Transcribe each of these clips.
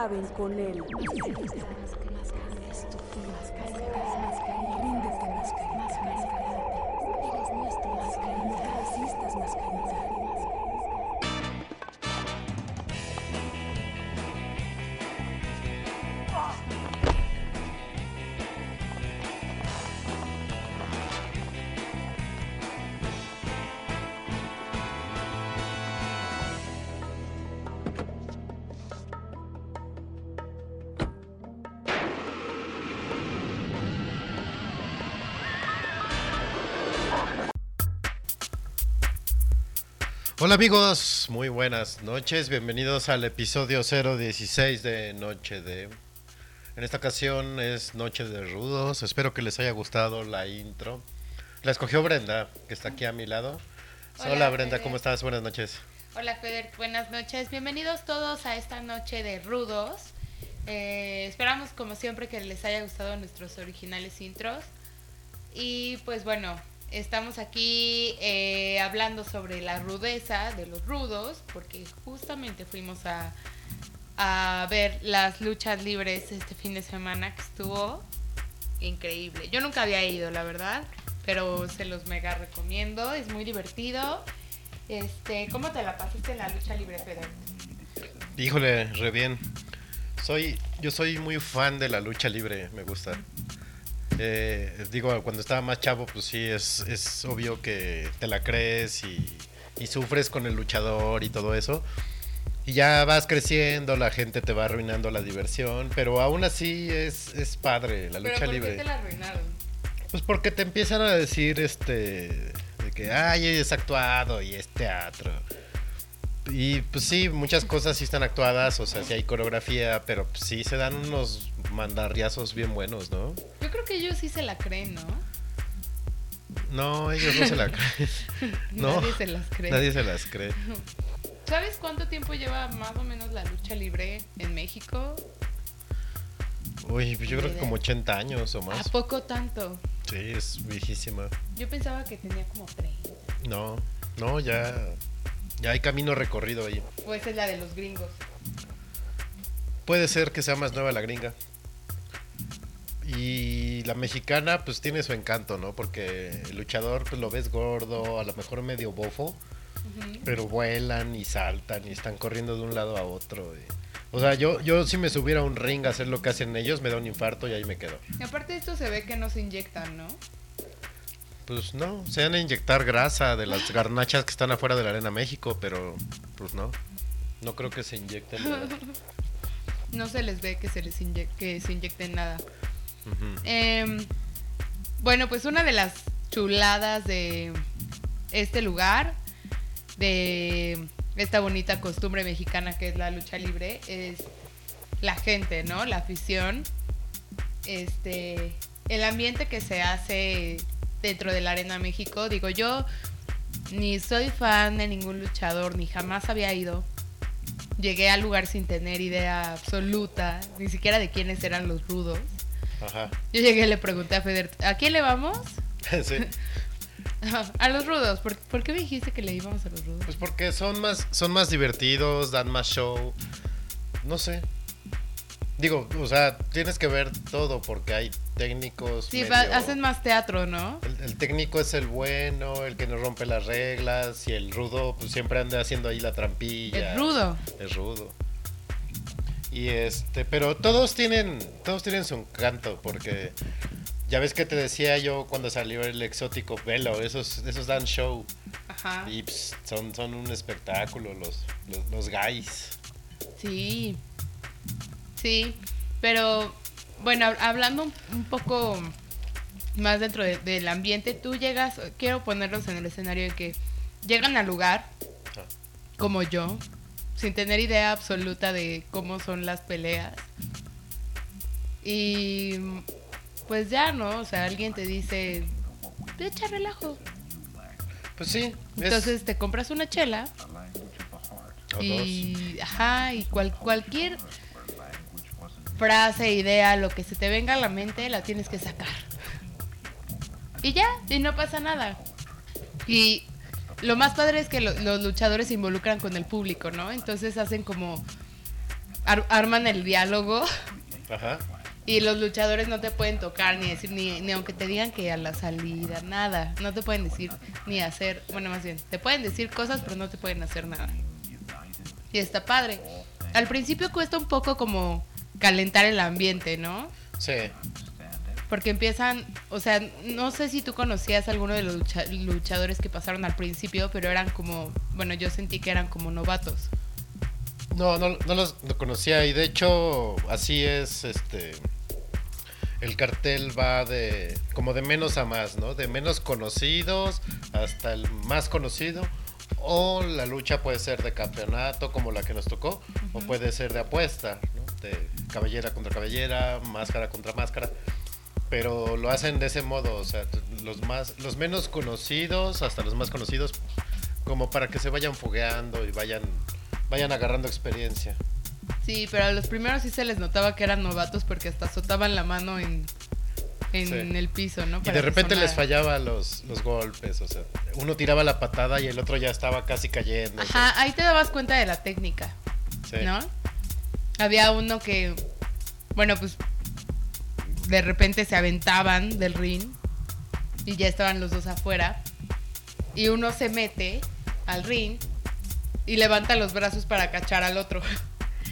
Acaben con él. Hola amigos, muy buenas noches, bienvenidos al episodio 016 de Noche de... En esta ocasión es Noche de Rudos, espero que les haya gustado la intro. La escogió Brenda, que está aquí a mi lado. Hola, Hola, Brenda, Fede. ¿cómo estás? Buenas noches. Hola Feder, buenas noches. Bienvenidos todos a esta noche de rudos. Eh, esperamos como siempre que les haya gustado nuestros originales intros. Y pues bueno, estamos aquí eh, hablando sobre la rudeza de los rudos, porque justamente fuimos a, a ver las luchas libres este fin de semana que estuvo increíble. Yo nunca había ido, la verdad, pero se los mega recomiendo, es muy divertido. Este, ¿cómo te la pasaste en la lucha libre, Feder? Híjole, re bien. Soy, yo soy muy fan de la lucha libre, me gusta. Eh, digo, cuando estaba más chavo, pues sí, es, es obvio que te la crees y, y sufres con el luchador y todo eso. Y ya vas creciendo, la gente te va arruinando la diversión, pero aún así es, es padre la lucha ¿Pero por libre. qué te la arruinaron? Pues porque te empiezan a decir este de que ay es actuado y es teatro. Y pues sí, muchas cosas sí están actuadas, o sea, sí hay coreografía, pero pues, sí se dan unos mandarriazos bien buenos, ¿no? Yo creo que ellos sí se la creen, ¿no? No, ellos no se la creen. No, Nadie se las cree. nadie se las cree. ¿Sabes cuánto tiempo lleva más o menos la lucha libre en México? Uy, pues yo creo que como 80 años o ¿A más. poco tanto? Sí, es viejísima. Yo pensaba que tenía como 30. No, no, ya ya hay camino recorrido ahí. O esa es la de los gringos. Puede ser que sea más nueva la gringa. Y la mexicana pues tiene su encanto, ¿no? Porque el luchador pues lo ves gordo, a lo mejor medio bofo, pero vuelan y saltan y están corriendo de un lado a otro. y- O sea, yo, yo si me subiera a un ring a hacer lo que hacen ellos, me da un infarto y ahí me quedo. Y aparte de esto se ve que no se inyectan, ¿no? Pues no, se van a inyectar grasa de las garnachas que están afuera de la Arena México, pero pues no. No creo que se inyecten. nada. No se les ve que se les inye- que se inyecten nada. Em, bueno, pues una de las chuladas de este lugar, de esta bonita costumbre mexicana que es la lucha libre, es la gente, ¿no? La afición, este, el ambiente que se hace dentro de la Arena México. Digo, yo ni soy fan de ningún luchador, ni jamás había ido. Llegué al lugar sin tener idea absoluta, ni siquiera de quiénes eran los rudos. Ajá. Yo llegué y le pregunté a Feder, ¿a quién le vamos? sí. A los rudos. ¿Por, por qué me dijiste que le íbamos a los rudos? Pues porque son más, son más divertidos, dan más show. No sé. Digo, o sea, tienes que ver todo porque hay técnicos. Sí, medio- hacen más teatro, ¿no? El, el técnico es el bueno, el que no rompe las reglas. Y el rudo, pues siempre anda haciendo ahí la trampilla. Es rudo. Es rudo. Y este, pero todos tienen, todos tienen su encanto porque ya ves que te decía yo cuando salió el exótico Velo, esos, esos dan show. Ajá. Y pues, son, son un espectáculo los, los, los guys. Sí. Sí. Pero, bueno, hab- hablando un, poco más dentro de- del ambiente, tú llegas, quiero ponerlos en el escenario de que llegan al lugar, como yo, sin tener idea absoluta de cómo son las peleas. Y pues ya, ¿no? O sea, alguien te dice, "Te echa relajo. Pues sí. es- Entonces te compras una chela y, ajá, y cual- cualquier frase, idea, lo que se te venga a la mente, la tienes que sacar. Y ya, y no pasa nada. Y lo más padre es que lo- los luchadores se involucran con el público, ¿no? Entonces hacen como ar- arman el diálogo Ajá. y los luchadores no te pueden tocar ni decir, ni, ni aunque te digan que a la salida, nada. No te pueden decir ni hacer, bueno, más bien, te pueden decir cosas, pero no te pueden hacer nada. Y está padre. Al principio cuesta un poco como calentar el ambiente, ¿no? Sí. Porque empiezan, o sea, no sé si tú conocías a alguno de los lucha- luchadores que pasaron al principio, pero eran como, bueno, yo sentí que eran como novatos. No, no, no los conocía y de hecho así es este el cartel va de como de menos a más, ¿no? De menos conocidos hasta el más conocido o la lucha puede ser de campeonato como la que nos tocó o puede ser de apuesta. De cabellera contra cabellera, máscara contra máscara. Pero lo hacen de ese modo, o sea, los más los menos conocidos hasta los más conocidos como para que se vayan fogueando y vayan vayan agarrando experiencia. Sí, pero a los primeros sí se les notaba que eran novatos porque hasta azotaban la mano en, en Sí. el piso, ¿no? Y de repente les fallaba los, los golpes, o sea, uno tiraba la patada y el otro ya estaba casi cayendo. o sea, Ajá, ahí te dabas cuenta de la técnica, sí. ¿no? Había uno que, bueno, pues de repente se aventaban del ring y ya estaban los dos afuera y uno se mete al ring y levanta los brazos para cachar al otro.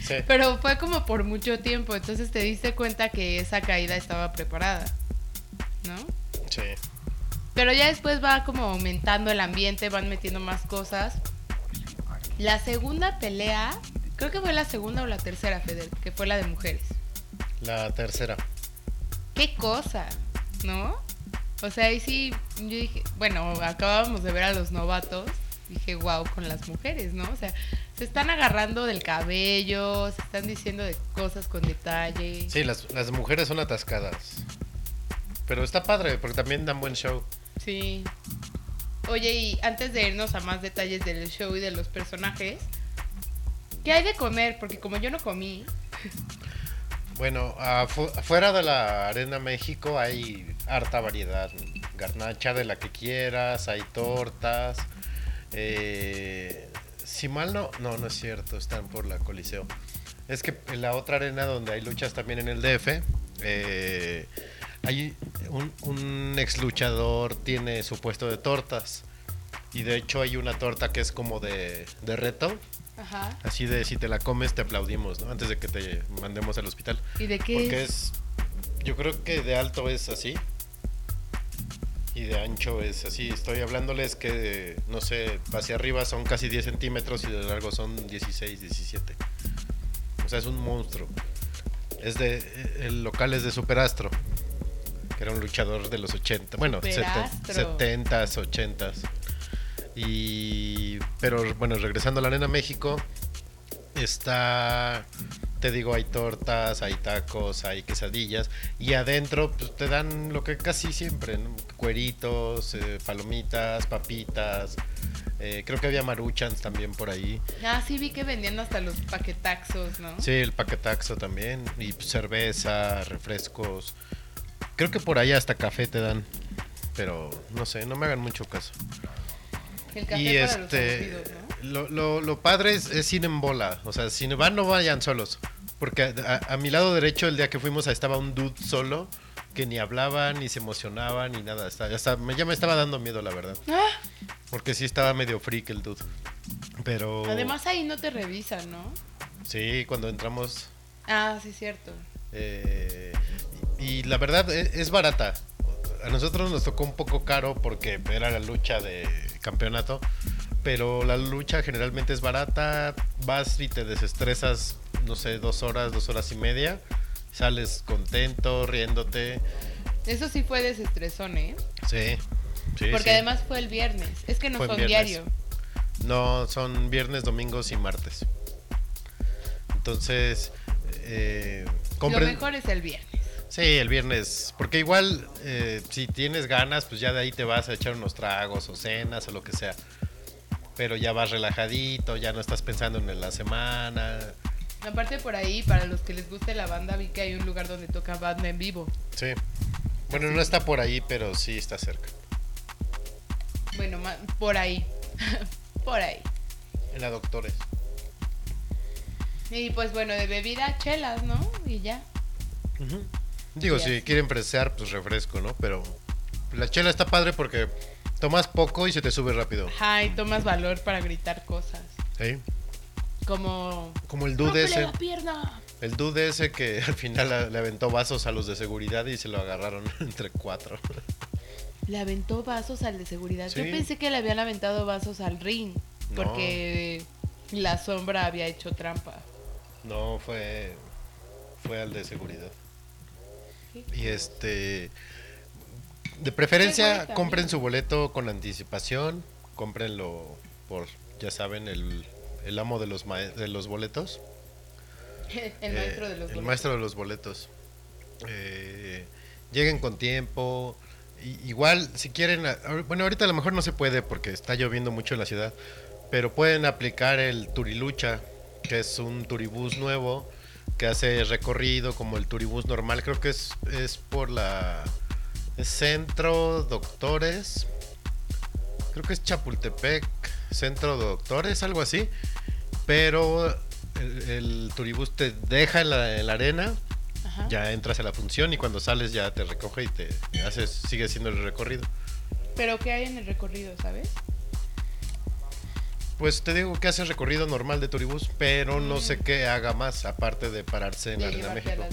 Sí. Pero fue como por mucho tiempo, entonces te diste cuenta que esa caída estaba preparada, ¿no? sí. Pero ya después va como aumentando el ambiente, van metiendo más cosas. La segunda pelea, creo que fue la segunda o la tercera, Feder, que fue la de mujeres. La tercera. Qué cosa, ¿no? O sea, ahí sí, yo dije, bueno, acabábamos de ver a los novatos. Dije, wow, con las mujeres, ¿no? O sea, se están agarrando del cabello, se están diciendo de cosas con detalle. Sí, las, las mujeres son atascadas. Pero está padre, porque también dan buen show. Sí. Oye, y antes de irnos a más detalles del show y de los personajes, ¿qué hay de comer? Porque como yo no comí, Bueno, afu- afuera de la Arena México hay harta variedad. Garnacha de la que quieras, hay tortas. eh, si mal no, no, no es cierto, están por la Coliseo. Es que en la otra arena donde hay luchas también en el DF, eh, hay un, un ex luchador tiene su puesto de tortas. Y de hecho hay una torta que es como de, de reto. Ajá. Así de si te la comes te aplaudimos, ¿no? Antes de que te mandemos al hospital. ¿Y de qué Porque es? yo creo que de alto es así. Y de ancho es así. Estoy hablándoles que, no sé, hacia arriba son casi 10 centímetros y de largo son 16, 17. O sea, es un monstruo. Es de, el local es de Superastro, que era un luchador de los 80, bueno, Superastro. 70s, 80s. Y, pero bueno, regresando a la Arena México, está, te digo, hay tortas, hay tacos, hay quesadillas. Y adentro pues, te dan lo que casi siempre, ¿no? Cueritos, eh, palomitas, papitas. eh, creo que había maruchans también por ahí. Ah, sí vi que vendían hasta los paquetaxos, ¿no? Sí, el paquetaxo también. Y cerveza, refrescos. Creo que por ahí hasta café te dan. Pero no sé, no me hagan mucho caso. El café Y para este, los ¿no? lo, lo, lo padre es, es ir en bola. O sea, si van, no vayan solos. Porque a, a mi lado derecho, el día que fuimos, estaba un dude solo que ni hablaba, ni se emocionaba, ni nada. Está- me- ya me estaba dando miedo, la verdad. Ah, Porque sí estaba medio freak el dude. Pero. además ahí no te revisan, ¿no? Sí, cuando entramos. Ah, sí, cierto. eh, y, y la verdad e- es barata. A nosotros nos tocó un poco caro porque era la lucha de campeonato. Pero la lucha generalmente es barata. Vas y te desestresas, no sé, dos horas, dos horas y media. Sales contento, riéndote. Eso sí fue desestresón, ¿eh? Sí. sí, Porque sí. además fue el viernes. Es que no Fue diario. No, son viernes, domingos y martes. Entonces, eh, compren. Lo mejor es el viernes. Sí, el viernes. Porque igual, eh, si tienes ganas, pues ya de ahí te vas a echar unos tragos o cenas o lo que sea. Pero ya vas relajadito, ya no estás pensando en la semana. Aparte por ahí, para los que les guste la banda, vi que hay un lugar donde toca banda en vivo. Sí. Bueno, no está por ahí, pero sí está cerca. Bueno, por ahí. por ahí. En la Doctores. Y pues bueno, de bebida, chelas, ¿no? Y ya. Digo, si quieren presear, pues refresco, ¿no? Pero la chela está padre porque tomas poco y se te sube rápido. Ajá, y tomas valor para gritar cosas. ¿sí? Como. Como el dude ¡Rómpele ese. la pierna! El dude ese que al final le- aventó vasos a los de seguridad y se lo agarraron entre cuatro. Le aventó vasos al de seguridad. Yo pensé que le habían aventado vasos al ring. No. Porque la sombra había hecho trampa. No, fue fue al de seguridad. Y este de preferencia compren su boleto con anticipación, cómprenlo por ya saben el, el amo de los de los boletos. el maestro Eh, de los El boletos. maestro de los boletos. Eh, lleguen con tiempo. Igual, si quieren, bueno, ahorita a lo mejor no se puede porque está lloviendo mucho en la ciudad, pero pueden aplicar el Turilucha, que es un turibús nuevo que hace recorrido como el turibús normal. Creo que es, es por la es Centro Doctores. Creo que es Chapultepec, Centro Doctores, algo así. Pero el, el turibús te deja en la, en la arena, Ajá. ya entras a la función y cuando sales ya te recoge y te haces, sigue siendo el recorrido. Pero ¿qué hay en el recorrido, sabes? Pues te digo que hace recorrido normal de turibús, pero no sé qué haga más aparte de pararse en De la Arena México.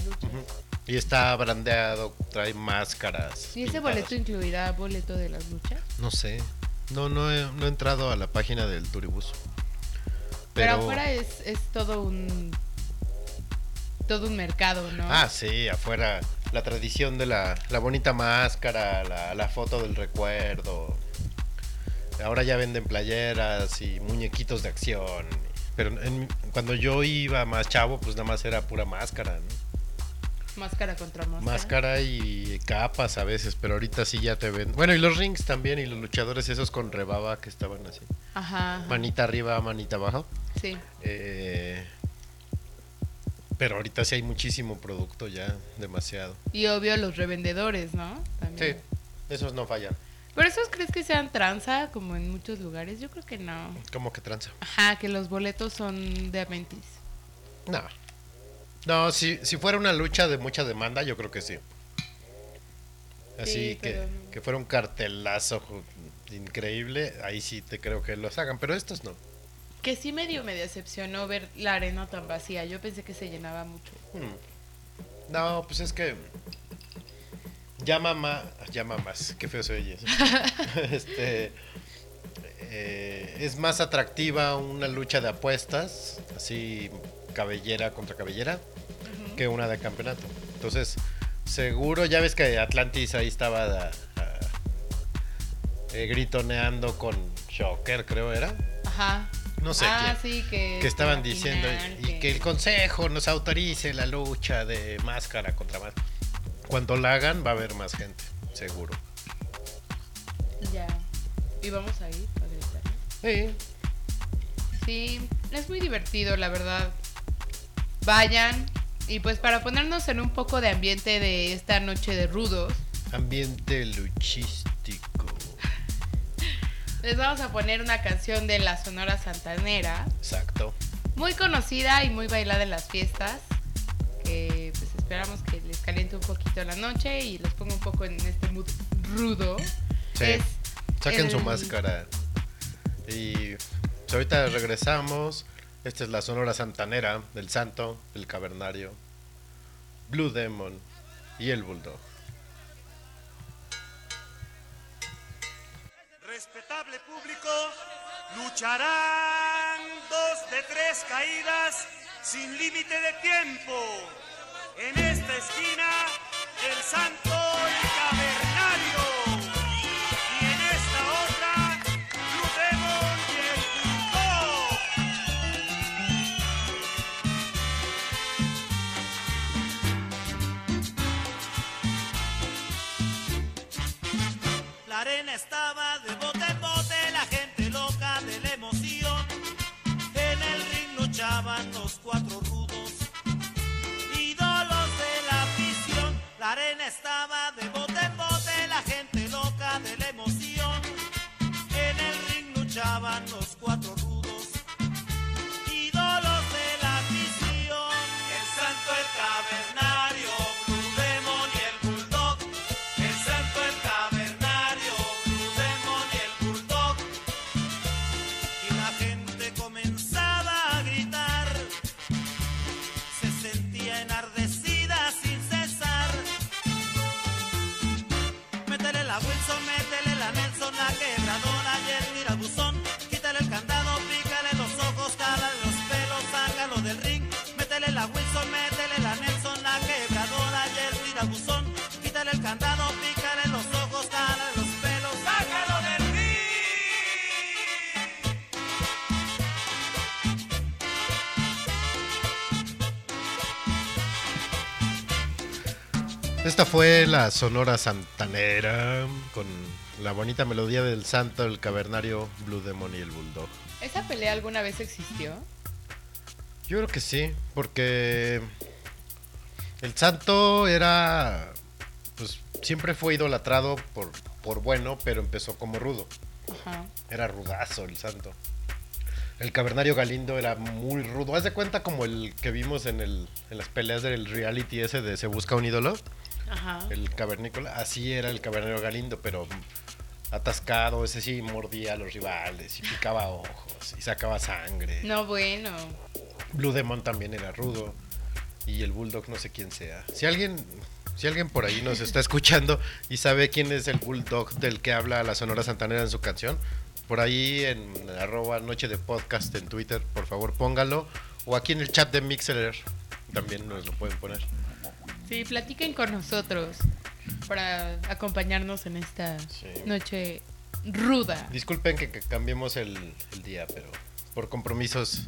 Y está brandeado, trae máscaras. ¿Y ese pintadas. boleto incluirá boleto de las luchas? No sé. No, no he, no he entrado a la página del turibús. Pero, Pero, afuera es, es todo un. Todo un mercado, ¿no? Ah, sí, afuera. La tradición de la, la bonita máscara, la, la foto del recuerdo. Ahora ya venden playeras y muñequitos de acción. Pero en- cuando yo iba más chavo, pues nada más era pura máscara, ¿no? Máscara contra máscara. Máscara y capas a veces, pero ahorita sí ya te ven. Bueno, y los rings también, y los luchadores esos con rebaba que estaban así. Ajá. Manita arriba, manita abajo. Sí. Eh, pero ahorita sí hay muchísimo producto ya, demasiado. Y obvio los revendedores, ¿no? Sí, También. esos no fallan. ¿Pero esos crees que sean tranza como en muchos lugares? Yo creo que no. ¿Cómo que tranza? Ajá, que los boletos son de Aventis. No. No, si, si fuera una lucha de mucha demanda, yo creo que sí. Así Sí, que, pero que fuera un cartelazo increíble, ahí sí te creo que los hagan, pero estos no. Que sí medio me decepcionó ver la arena tan vacía. Yo pensé que se llenaba mucho. Hmm. No, pues es que llama más, llama más, qué feo se oye eso. este, eh, es más atractiva una lucha de apuestas, así cabellera contra cabellera, que una de campeonato. Entonces, seguro, ya ves que Atlantis ahí estaba ah, eh, gritoneando con Shocker, creo era. Ajá. No sé ah, sí, que. que estaban diciendo final y que el consejo nos autorice la lucha de máscara contra máscara. Cuando la hagan va a haber más gente, seguro. Ya. Y vamos a ir a gritarle. Sí, Sí, es muy divertido, la verdad. Vayan. Y pues para ponernos en un poco de ambiente de esta noche de rudos, ambiente luchístico. les vamos a poner una canción de la Sonora Santanera, Exacto. muy conocida y muy bailada en las fiestas, que pues esperamos que les caliente un poquito la noche y los ponga un poco en este mood rudo. Sí. Es Saquen su máscara. Y pues, ahorita regresamos. Esta es la Sonora Santanera del Santo, el Cavernario, Blue Demon y el Bulldog. Respetable público, lucharán dos de tres caídas sin límite de tiempo. En esta esquina, el santo y cavernario. Y en esta otra, Blue Demon y el Bulldog. La arena estaba cantado, los ojos, los pelos, sácalo. Esta fue la Sonora Santanera con la bonita melodía del Santo, el Cavernario, Blue Demon y el Bulldog. ¿Esa pelea alguna vez existió? Yo creo que sí, porque el Santo era pues siempre fue idolatrado por, por bueno, pero empezó como rudo. Ajá. Era rudazo el santo. El cavernario Galindo era muy rudo. Haz de cuenta como el que vimos en, el, en las peleas del reality ese de Se Busca un ídolo. Ajá. El cavernícola. Así era el cavernario Galindo, pero atascado. Ese sí mordía a los rivales y picaba ojos y sacaba sangre. No, bueno. Blue Demon también era rudo. Y el Bulldog no sé quién sea. Si alguien, si alguien por ahí nos está escuchando y sabe quién es el Bulldog del que habla la Sonora Santanera en su canción, por ahí en arroba noche de podcast en Twitter, por favor póngalo. O aquí en el chat de Mixler también nos lo pueden poner. Sí, platiquen con nosotros para acompañarnos en esta Sí. noche ruda. Disculpen que, que cambiemos el, el día, pero por compromisos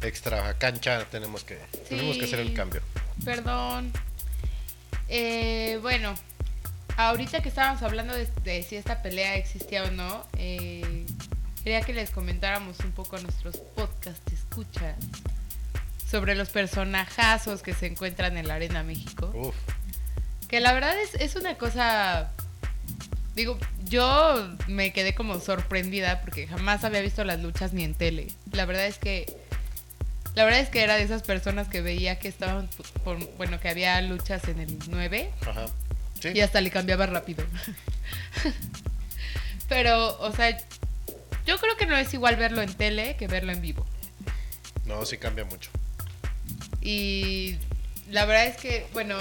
extra cancha tenemos que, tenemos que hacer el cambio. Perdón. Eh, bueno, ahorita que estábamos hablando de, de si esta pelea existía o no, eh, quería que les comentáramos un poco a nuestros podcast escuchas sobre los personajazos que se encuentran en la Arena México. Uf, Que la verdad es, es una cosa. Digo, yo me quedé como sorprendida porque jamás había visto las luchas ni en tele. La verdad es que. La verdad es que era de esas personas que veía que estaban. por- bueno, que había luchas en el 9 ajá. Sí. y hasta le cambiaba rápido. Pero, o sea, yo creo que no es igual verlo en tele que verlo en vivo. No, sí cambia mucho. Y la verdad es que, bueno,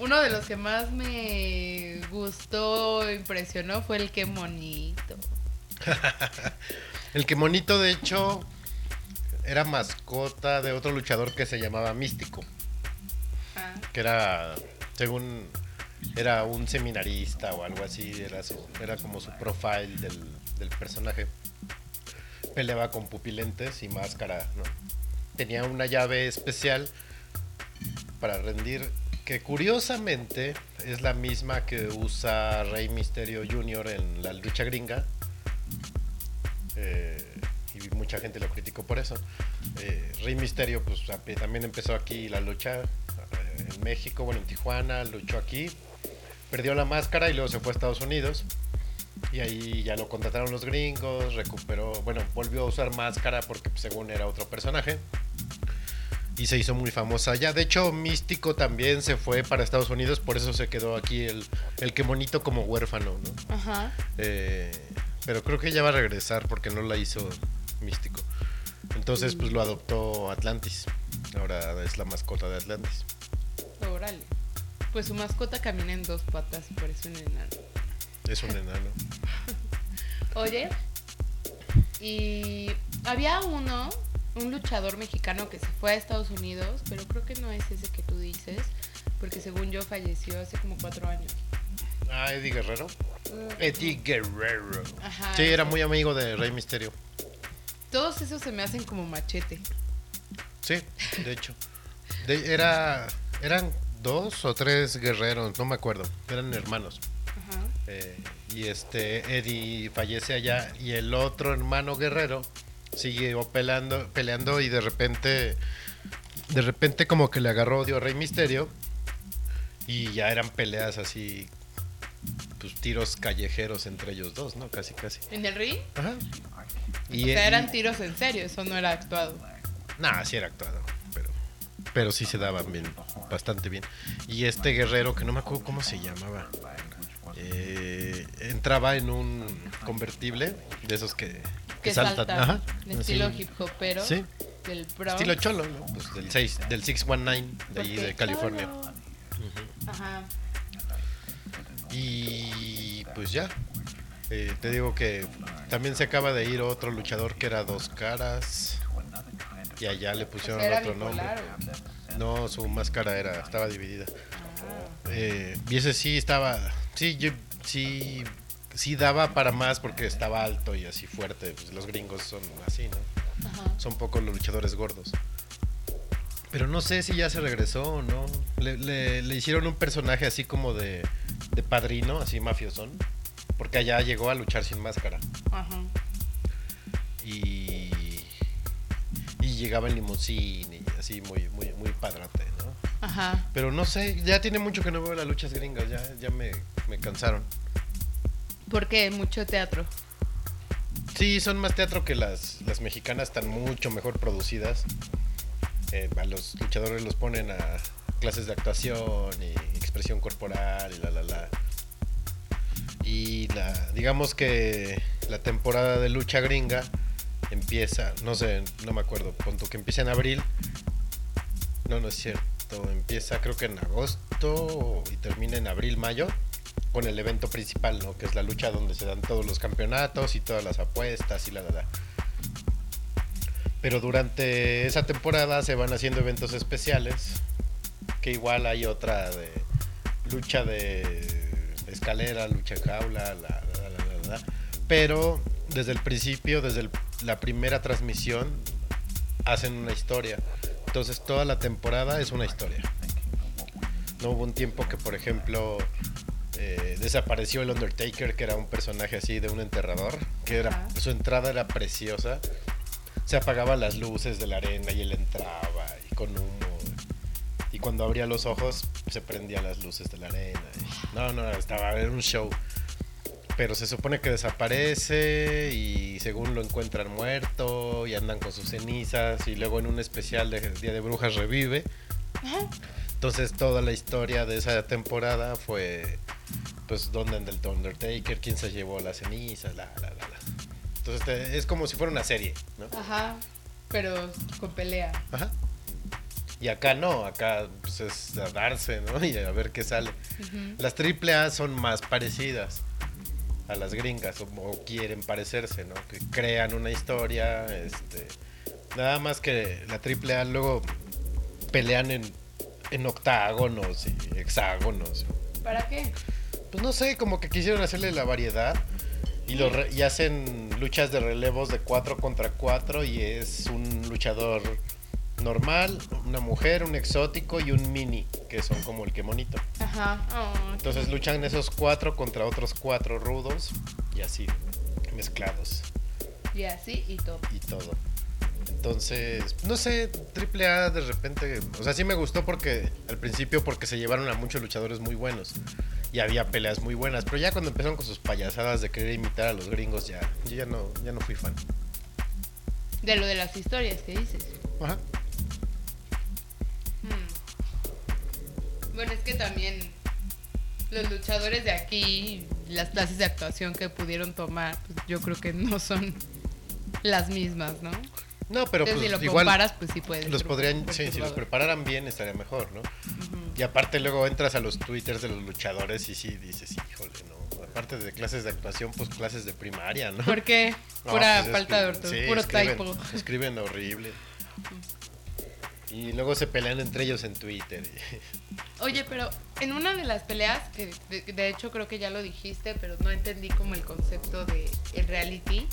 uno de los que más me gustó, impresionó, fue el que monito. El que monito, de hecho, era mascota de otro luchador que se llamaba Místico, Ah, que era, según, era un seminarista o algo así, era, su- era como su profile del, del personaje. Peleaba con pupilentes y máscara, ¿no? Tenía una llave especial para rendir, que curiosamente es la misma que usa Rey Misterio Jr. en la lucha gringa. Eh, y mucha gente lo criticó por eso. Eh, Rey Misterio, pues también empezó aquí la lucha eh, en México, bueno, en Tijuana, luchó aquí, perdió la máscara y luego se fue a Estados Unidos. Y ahí ya lo contrataron los gringos, recuperó, bueno, volvió a usar máscara porque pues, según era otro personaje. Y se hizo muy famosa allá. De hecho, Místico también se fue para Estados Unidos, por eso se quedó aquí el, el que monito como huérfano, ¿no? Ajá. Eh, pero creo que ya va a regresar porque no la hizo Místico. Entonces, pues lo adoptó Atlantis. Ahora es la mascota de Atlantis. Órale. Pues su mascota camina en dos patas y parece un enano. Es un enano. Oye, y había uno, un luchador mexicano que se fue a Estados Unidos, pero creo que no es ese que tú dices, porque según yo falleció hace como cuatro años. Ah, Eddie Guerrero. Eddie Guerrero. Ajá. Sí, era muy amigo de Rey Misterio. Todos esos se me hacen como machete. Sí, de hecho. De- era, eran dos o tres guerreros, no me acuerdo. Eran hermanos. Ajá. Eh, y este Eddie fallece allá y el otro hermano guerrero siguió peleando, peleando y de repente de repente como que le agarró odio a Rey Misterio y ya eran peleas así pues tiros callejeros entre ellos dos, ¿no? Casi casi. ¿En el ring? Ajá. O Y, sea, y- eran tiros en serio, eso no era actuado. Nah, sí era actuado, pero pero sí se daban bien, bastante bien. Y este guerrero que no me acuerdo cómo se llamaba. eh, entraba en un convertible de esos que, que Que saltan. salta. Ajá, de estilo hip hopero. Sí. Del Bronx. Estilo cholo, ¿no? Pues del 6, del 619 de ahí Porque de California. cholo. Ujú. Ajá. Y pues ya. Eh, te digo que también se acaba de ir otro luchador que era dos caras. Y allá le pusieron otro nombre. o- No, su máscara era, estaba dividida. Ah. Eh, y ese sí estaba, sí, yo, sí, sí daba para más porque estaba alto y así fuerte. Pues los gringos son así, ¿no? Ajá. Son pocos los luchadores gordos. Pero no sé si ya se regresó o no. Le, le- le hicieron un personaje así como de, de padrino, así mafiosón. Porque allá llegó a luchar sin máscara. Ajá. Y, y llegaba en limusín y así muy, muy, muy padrote, ¿no? Ajá. Pero no sé, ya tiene mucho que no veo las luchas gringas, ya, ya me, me cansaron. Porque mucho teatro. Sí, son más teatro que las, las mexicanas, están mucho mejor producidas. Eh, a los luchadores los ponen a clases de actuación y expresión corporal y la la la. Y la, digamos que la temporada de lucha gringa empieza, no sé, no me acuerdo, punto que empieza en abril. No, no es cierto, empieza creo que en agosto y termina en abril, mayo con el evento principal, ¿no? Que es la lucha donde se dan todos los campeonatos y todas las apuestas y la la la. Pero durante esa temporada se van haciendo eventos especiales, que igual hay otra de lucha de escalera, lucha jaula, la, la, la, la, la. pero desde el principio, desde el- la primera transmisión, hacen una historia. Entonces toda la temporada es una historia. No hubo un tiempo que, por ejemplo, eh, desapareció el Undertaker, que era un personaje así de un enterrador, que era su entrada era preciosa. Se apagaban las luces de la arena y él entraba y con humo. Y cuando abría los ojos se prendían las luces de la arena. y- no, no, estaba era un show. Pero se supone que desaparece y según lo encuentran muerto y andan con sus cenizas y luego en un especial de Día de Brujas revive. Ajá. Entonces toda la historia de esa temporada fue pues dónde anda el Undertaker, quién se llevó las cenizas, la, la, la, la. Entonces te- es como si fuera una serie, ¿no? Ajá. Pero con pelea. Ajá. Y acá no, acá pues es a darse, ¿no? Y a ver qué sale. Las AAA son más parecidas a las gringas, o, o quieren parecerse, ¿no? Que crean una historia, este... Nada más que la AAA luego pelean en, en octágonos y hexágonos. ¿Para qué? Pues no sé, como que quisieron hacerle la variedad y, lo re- y hacen luchas de relevos de 4 contra 4 y es un luchador normal, una mujer, un exótico y un mini, que son como el que monito. Ajá. Oh, Entonces luchan esos cuatro contra otros cuatro rudos y así, mezclados y así y todo. y todo. Entonces, no sé, AAA de repente, o sea, sí me gustó porque al principio porque se llevaron a muchos luchadores muy buenos y había peleas muy buenas, pero ya cuando empezaron con sus payasadas de querer imitar a los gringos ya yo ya no ya no fui fan. De lo de las historias que dices. Ajá. Bueno, es que también los luchadores de aquí, las clases de actuación que pudieron tomar, pues yo creo que no son las mismas, ¿no? No, pero Entonces, pues si lo igual comparas, pues sí puedes. los podrían, sí, si los prepararan bien estaría mejor, ¿no? Y aparte luego entras a los twitters de los luchadores y sí dices, híjole, ¿no? Aparte de clases de actuación, pues clases de primaria, ¿no? ¿Por qué? No, Pura pues es falta de ortografía, sí, puro escriben, typo. Escriben horrible. Y luego se pelean entre ellos en Twitter. Oye, pero en una de las peleas, que de, de hecho creo que ya lo dijiste, pero no entendí como el concepto de el reality.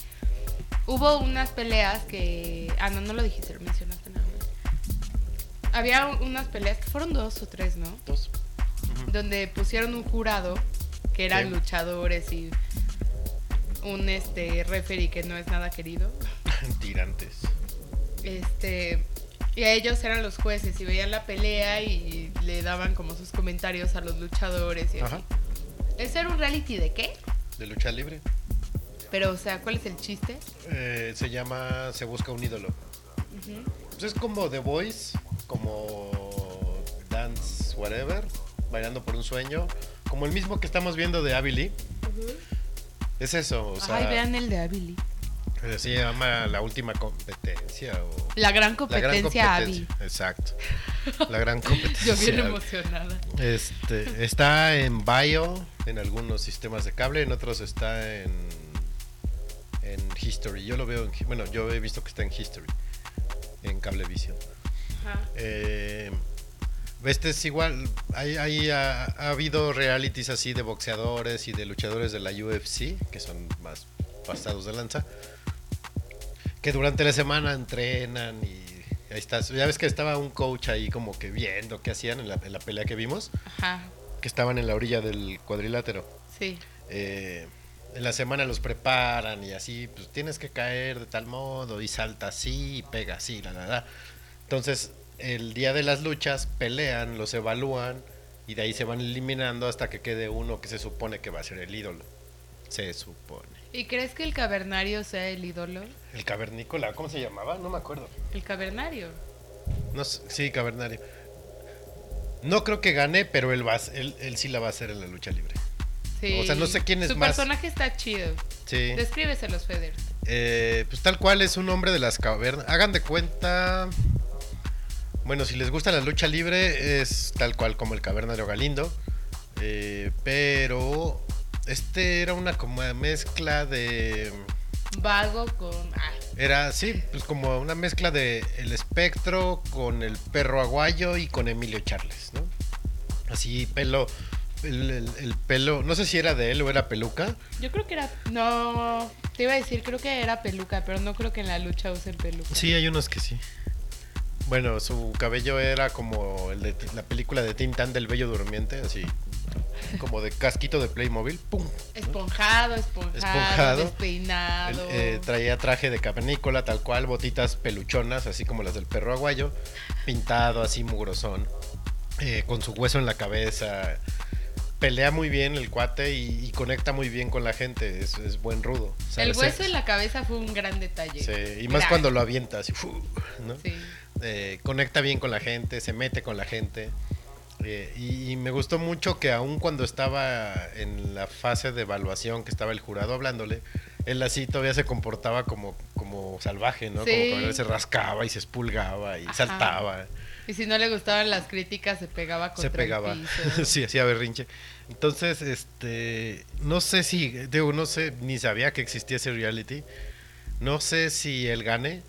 Hubo unas peleas que. Ah, no, no lo dijiste, lo mencionaste nada más. Había un- unas peleas que fueron dos o tres, ¿no? Dos. Donde pusieron un jurado que eran Sí. luchadores y un este referee que no es nada querido. Tirantes. Este, y a ellos eran los jueces y veían la pelea y le daban como sus comentarios a los luchadores y así. Ajá. ¿Ese era un reality de qué? De lucha libre. Pero, o sea, ¿cuál es el chiste? Eh, se llama Se busca un ídolo. Pues es como The Voice, como Dance Whatever, Bailando por un sueño, como el mismo que estamos viendo de Abby Lee. Es eso, o sea, Ay, vean el de Abby. Eh, se llama La Última Competencia o La gran La competencia Gran Abby. Competencia. Exacto. La Gran Competencia. Yo bien Abby. emocionada. Este, está en Bio, en algunos sistemas de cable, en otros está en, en History. Yo lo veo, en, bueno, yo he visto que está en History, en Cablevisión. Ajá. Eh, este es igual, hay, hay, ha, ha habido realities así de boxeadores y de luchadores de la UFC, que son más pasados de lanza, que durante la semana entrenan y ahí estás. Ya ves que estaba un coach ahí como que viendo qué hacían en la, en la pelea que vimos, Ajá, que estaban en la orilla del cuadrilátero. sí. Eh, en la semana los preparan y así, pues tienes que caer de tal modo y salta así y pega así, la. Entonces, el día de las luchas pelean, los evalúan y de ahí se van eliminando hasta que quede uno que se supone que va a ser el ídolo. Se supone. ¿Y crees que el cavernario sea el ídolo? El cavernícola, ¿cómo se llamaba? No me acuerdo. El cavernario. No sé, sí, cavernario. No creo que gane, pero él, va, él, él sí la va a hacer en la lucha libre. Sí. O sea, no sé quién es Su más. personaje está chido. Sí. Descríbeselos, Feder. Eh, pues tal cual es un hombre de las cavernas. Hagan de cuenta. Bueno, si les gusta la lucha libre, es tal cual como el cavernario Galindo. Eh, pero este era una como mezcla de. Vago con. Ah, Era, sí, pues como una mezcla de El Espectro con el perro aguayo y con Emilio Charles, ¿no? Así, pelo. El, el- el pelo, no sé si era de él o era peluca. yo creo que era. No. Te iba a decir, creo que era peluca, pero no creo que en la lucha usen peluca. Sí, hay unos que sí. Bueno, su cabello era como el de la película de Tintán del Bello Durmiente, así como de casquito de Playmobil, ¡pum! Esponjado, esponjado, Esponjado. despeinado. Eh, traía traje de cavernícola, tal cual, botitas peluchonas, así como las del perro aguayo, pintado así mugrosón, eh, con su hueso en la cabeza. Pelea muy bien el cuate y, y conecta muy bien con la gente, es, es buen rudo. el hueso en la cabeza fue un gran detalle. Sí, y más Gran. cuando lo avienta así, ¡fu! ¿no? Sí. Eh, conecta bien con la gente, se mete con la gente. eh, y, y me gustó mucho que aun cuando estaba en la fase de evaluación, que estaba el jurado hablándole, él así todavía se comportaba como, como salvaje, ¿no? Sí. Como que él se rascaba y se espulgaba y Ajá. saltaba, Y si no le gustaban las críticas, se pegaba contra se pegaba. el piso. sí, hacía berrinche. Entonces, este, no sé si, digo, no sé, ni sabía que existía ese reality. No sé si él gane,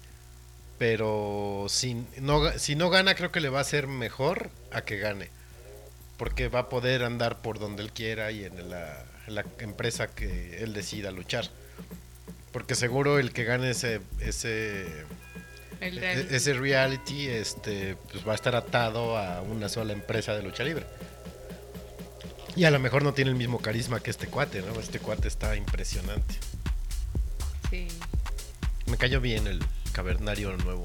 pero si no, si no gana creo que le va a ser mejor a que gane. Porque va a poder andar por donde él quiera y en la, en la empresa que él decida luchar. Porque seguro el que gane ese, ese, e- reality. ese reality este, pues va a estar atado a una sola empresa de lucha libre. Y a lo mejor no tiene el mismo carisma que este cuate, ¿no? Este cuate está impresionante. Sí. Me cayó bien el cavernario nuevo.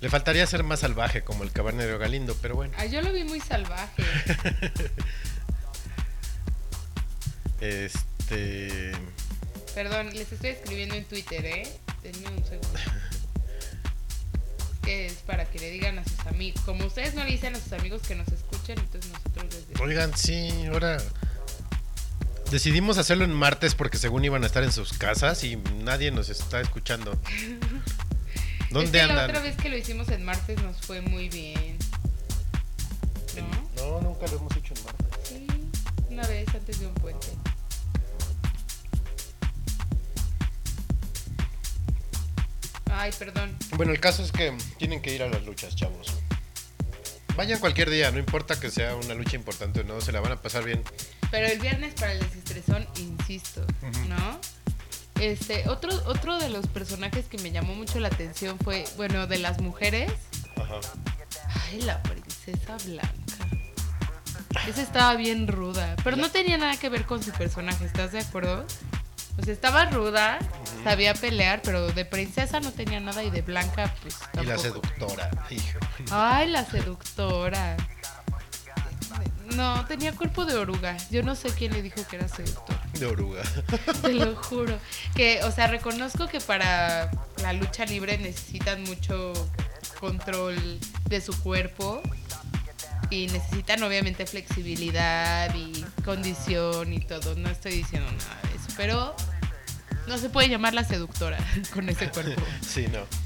Le faltaría ser más salvaje como el cavernario Galindo, pero bueno. Ay, yo lo vi muy salvaje. Este. Perdón, les estoy escribiendo en Twitter, ¿eh? Denme un segundo. Que es para que le digan a sus amigos. Como ustedes no le dicen a sus amigos que nos escuchen, entonces nosotros les decimos. Oigan, sí, ahora. Decidimos hacerlo en martes porque según iban a estar en sus casas y nadie nos está escuchando. es ¿Dónde que la andan? otra vez que lo hicimos en martes nos fue muy bien. ¿No? No, nunca lo hemos hecho en martes. Sí, una vez antes de un puente. Ay, perdón. Bueno, el caso es que tienen que ir a las luchas, chavos. Vayan cualquier día, no importa que sea una lucha importante o no, se la van a pasar bien. Pero el viernes para el desestresón, insisto. ¿no? Este, otro, otro de los personajes que me llamó mucho la atención fue, bueno, de las mujeres. Ajá. Ay, la princesa blanca. Esa estaba bien ruda, pero no tenía nada que ver con su personaje, ¿estás de acuerdo? O sea, estaba ruda, sabía pelear, pero de princesa no tenía nada y de blanca, pues Y la tampoco. seductora, hijo. Ay, la seductora. No, tenía cuerpo de oruga. Yo no sé quién le dijo que era seductora. De oruga. Te lo juro. Que, o sea, reconozco que para la lucha libre necesitan mucho control de su cuerpo y necesitan obviamente flexibilidad y condición y todo. No estoy diciendo nada de eso, pero no se puede llamar la seductora con ese cuerpo. Sí, no.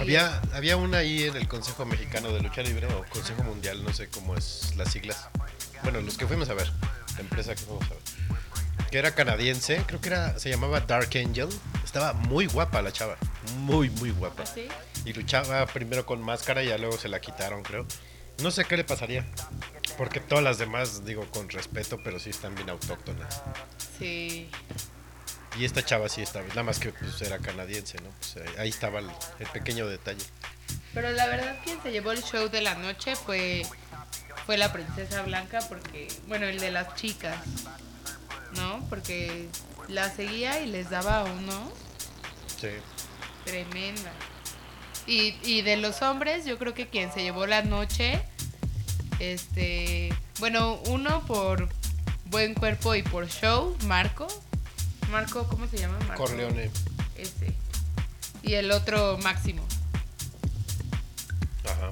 Había, había una ahí en el Consejo Mexicano de Lucha Libre o Consejo Mundial, no sé cómo es las siglas. Bueno, los que fuimos a ver, la empresa que fuimos a ver. Que era canadiense, creo que era, se llamaba Dark Angel. Estaba muy guapa la chava, muy, muy guapa. ¿Así? Y luchaba primero con máscara y ya luego se la quitaron, creo. No sé qué le pasaría. Porque todas las demás, digo con respeto, pero sí están bien autóctonas. Sí. Y esta chava sí estaba, nada más que pues, era canadiense, ¿no? Pues, ahí estaba el, el pequeño detalle. Pero la verdad quien se llevó el show de la noche fue fue la princesa blanca porque bueno, el de las chicas, ¿no? Porque la seguía y les daba uno Sí. tremenda. Y, y de los hombres, yo creo que quien se llevó la noche, este, bueno, uno por buen cuerpo y por show, Marco. Marco, ¿cómo se llama? Marco. Corleone. Ese. Y el otro Máximo. Ajá.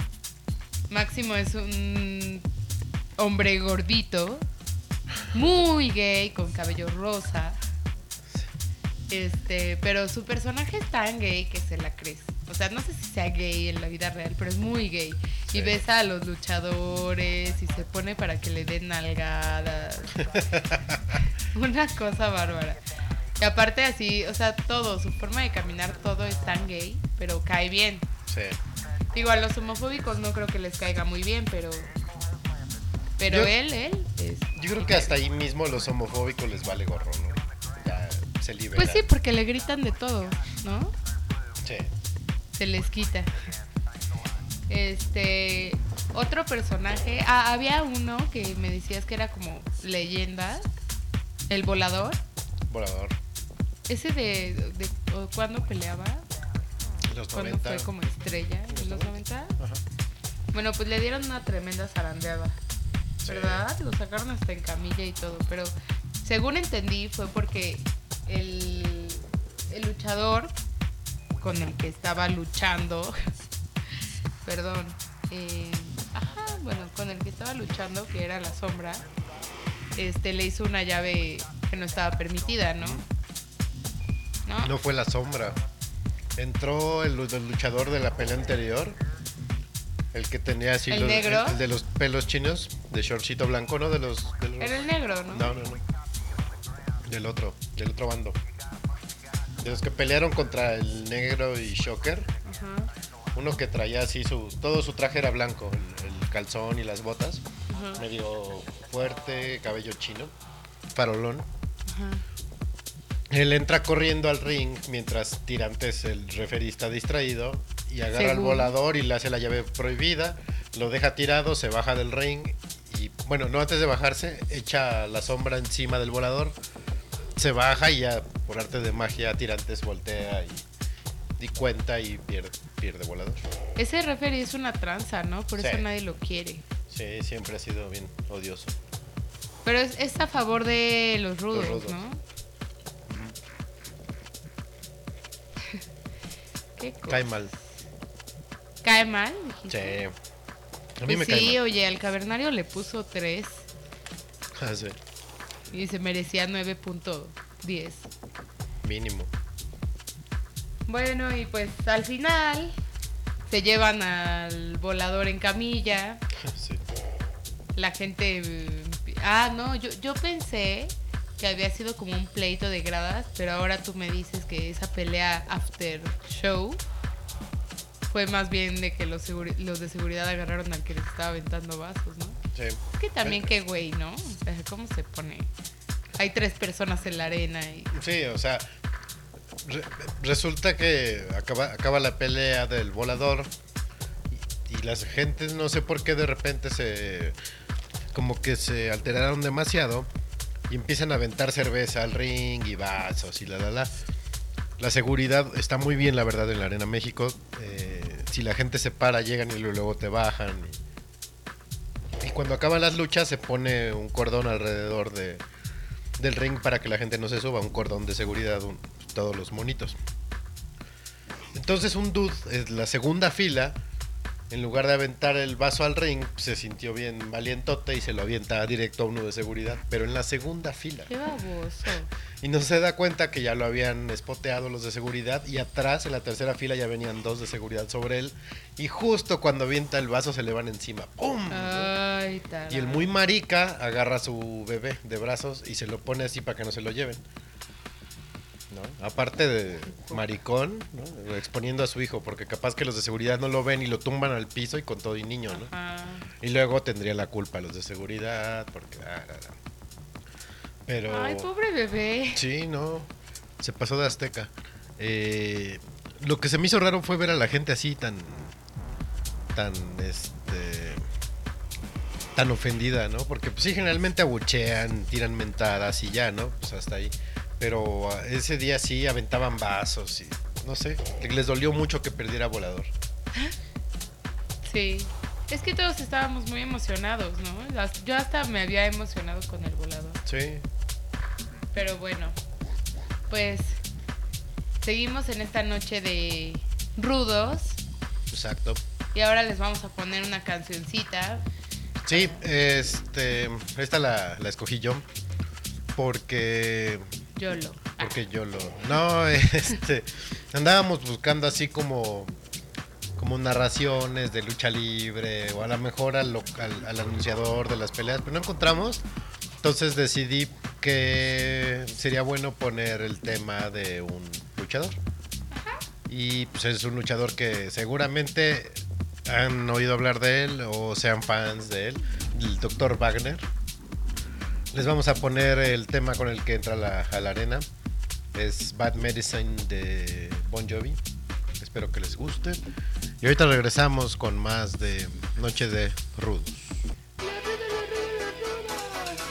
Máximo es un hombre gordito, muy gay, con cabello rosa. Este, pero su personaje es tan gay que se la crees. O sea, no sé si sea gay en la vida real, pero es muy gay. Sí. Y besa a los luchadores y se pone para que le den nalgadas. Una cosa bárbara. Y aparte así, o sea, todo, su forma de caminar, todo es tan gay, pero cae bien. Sí. Digo, a los homofóbicos no creo que les caiga muy bien, pero. Pero Yo- él, él. Es, Yo creo que hasta ahí mismo los homofóbicos les vale gorro, ¿no? Ya se liberan. Pues sí, porque le gritan de todo, ¿no? Sí. Se les quita. Este. Otro personaje. Ah, había uno que me decías que era como leyenda. El volador. Volador. Ese de. de o ¿Cuándo peleaba? Los ¿Cuándo 90. fue como estrella? ¿En los 90? Ajá. Bueno, pues le dieron una tremenda zarandeada. Sí. ¿Verdad? Lo sacaron hasta en camilla y todo. Pero según entendí fue porque el, el luchador con el que estaba luchando, perdón, eh, ajá, bueno, con el que estaba luchando, que era la sombra, este le hizo una llave que no estaba permitida, ¿no? ¿No? No fue la sombra. Entró el, lu- el luchador de la pelea anterior. El que tenía así ¿El los- negro? El, el de los pelos chinos, de shortcito blanco, ¿no? De los. de los- Era el negro, ¿no? No, no, no. Del otro, del otro bando. De los que pelearon contra el negro y Shocker. Ajá, Uno que traía así su. Todo su traje era blanco. El, el calzón y las botas. ajá, Medio fuerte, cabello chino. Farolón. ajá. Él entra corriendo al ring mientras Tirantes, el referí, está distraído y agarra al volador y le hace la llave prohibida, lo deja tirado, se baja del ring y, bueno, no antes de bajarse, echa la sombra encima del volador, se baja y ya por arte de magia Tirantes voltea y, y cuenta y pierde, pierde volador. Ese referee es una tranza, ¿no? Por Sí. eso nadie lo quiere. Sí, siempre ha sido bien odioso. Pero es, es a favor de los rudos, rudos. ¿no? ¿Qué cosa? Cae mal. ¿Cae mal? Sí. dijiste? A mí Pues me sí, cae mal. oye, al cavernario le puso 3 Ah, sí, y se merecía 9.10. mínimo. Bueno, y pues al final se llevan al volador en camilla. Sí. La gente... eh, Ah, no, yo, yo pensé que había sido como un pleito de gradas, pero ahora tú me dices que esa pelea after show fue más bien de que los, de seguridad agarraron al que les estaba aventando vasos, ¿no? Sí. Es que también qué güey, ¿no? O sea, ¿cómo se pone? Hay tres personas en la arena y... Sí, o sea, re- resulta que acaba, acaba la pelea del volador y, y las gentes no sé por qué de repente se como que se alteraron demasiado y empiezan a aventar cerveza al ring y vasos y la la la. La seguridad está muy bien, la verdad, en la Arena México. Eh, si la gente se para, llegan y luego te bajan. Y, cuando acaban las luchas se pone un cordón alrededor de, del ring para que la gente no se suba, un cordón de seguridad, todos los monitos. Entonces un dude en la segunda fila, en lugar de aventar el vaso al ring, se sintió bien valientote y se lo avienta directo a uno de seguridad, pero en la segunda fila. ¡Qué baboso! Y no se da cuenta que ya lo habían espoteado los de seguridad y atrás en la tercera fila ya venían dos de seguridad sobre él y justo cuando avienta el vaso se le van encima. ¡Pum! Ay. Y el muy marica agarra a su bebé de brazos y se lo pone así para que no se lo lleven. ¿No? Aparte de maricón, ¿no? exponiendo a su hijo, porque capaz que los de seguridad no lo ven y lo tumban al piso y con todo y niño, ¿no? Ajá. Y luego tendría la culpa los de seguridad, porque... ah, ah, ah. Pero... Ay, pobre bebé. Sí, no. Se pasó de Azteca. Eh, lo que se me hizo raro fue ver a la gente así tan. tan. este. tan ofendida, ¿no? Porque pues sí, generalmente abuchean, tiran mentadas y ya, ¿no? Pues hasta ahí. Pero ah, ese día sí aventaban vasos y. no sé. Les dolió mucho que perdiera volador. Sí. Es que todos estábamos muy emocionados, ¿no? Yo hasta me había emocionado con el volador. Sí. Pero bueno, pues seguimos en esta noche de rudos Exacto. y ahora les vamos a poner una cancioncita. Sí, este. Esta la, la escogí yo. Porque Yolo. Porque yo lo. No, este. Andábamos buscando así como. Como narraciones de lucha libre. O a lo mejor al, al, al anunciador de las peleas. Pero no encontramos. Entonces decidí que sería bueno poner el tema de un luchador. Y pues es un luchador que seguramente han oído hablar de él o sean fans de él. El Dr. Wagner. Les vamos a poner el tema con el que entra a la, a la arena. Es Bad Medicine de Bon Jovi. Espero que les guste. Y ahorita regresamos con más de Noche de Rudos.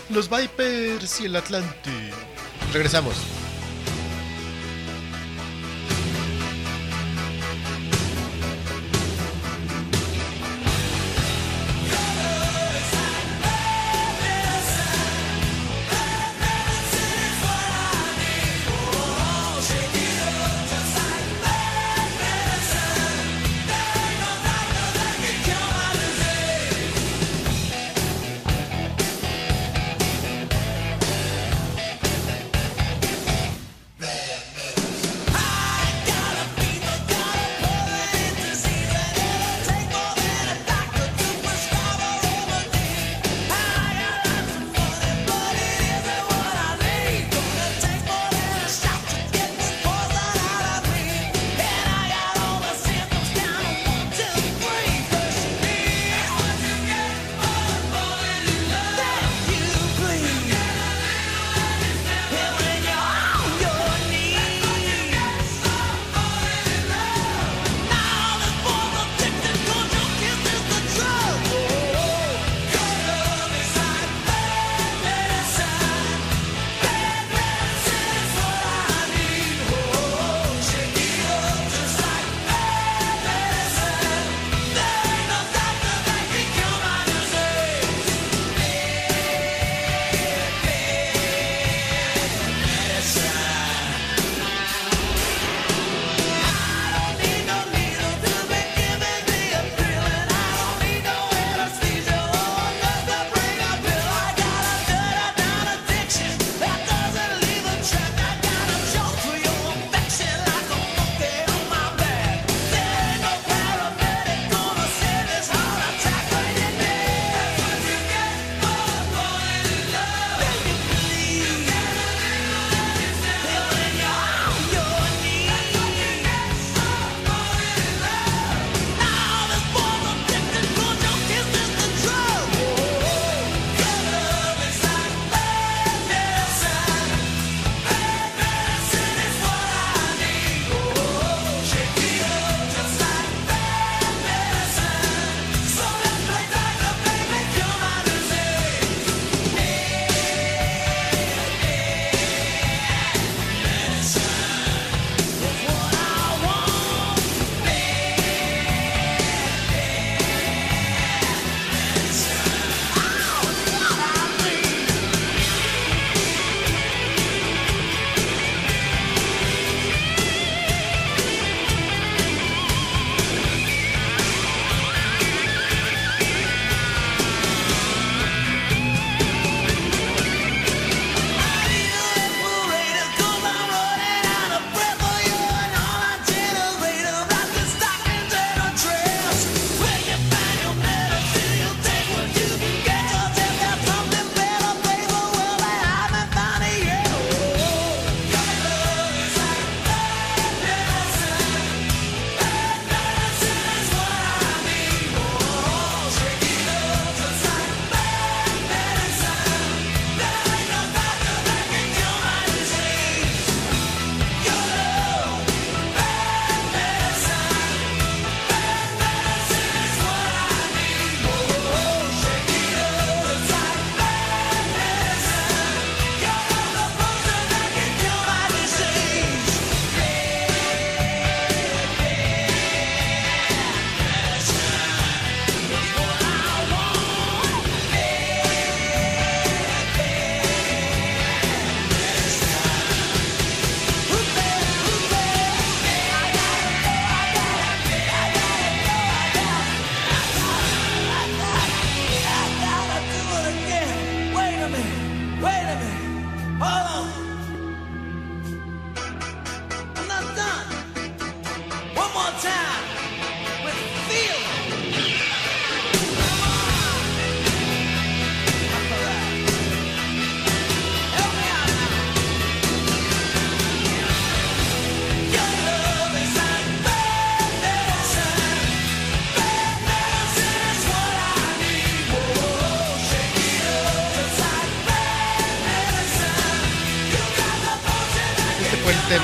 Los Vipers y el Atlante. Regresamos.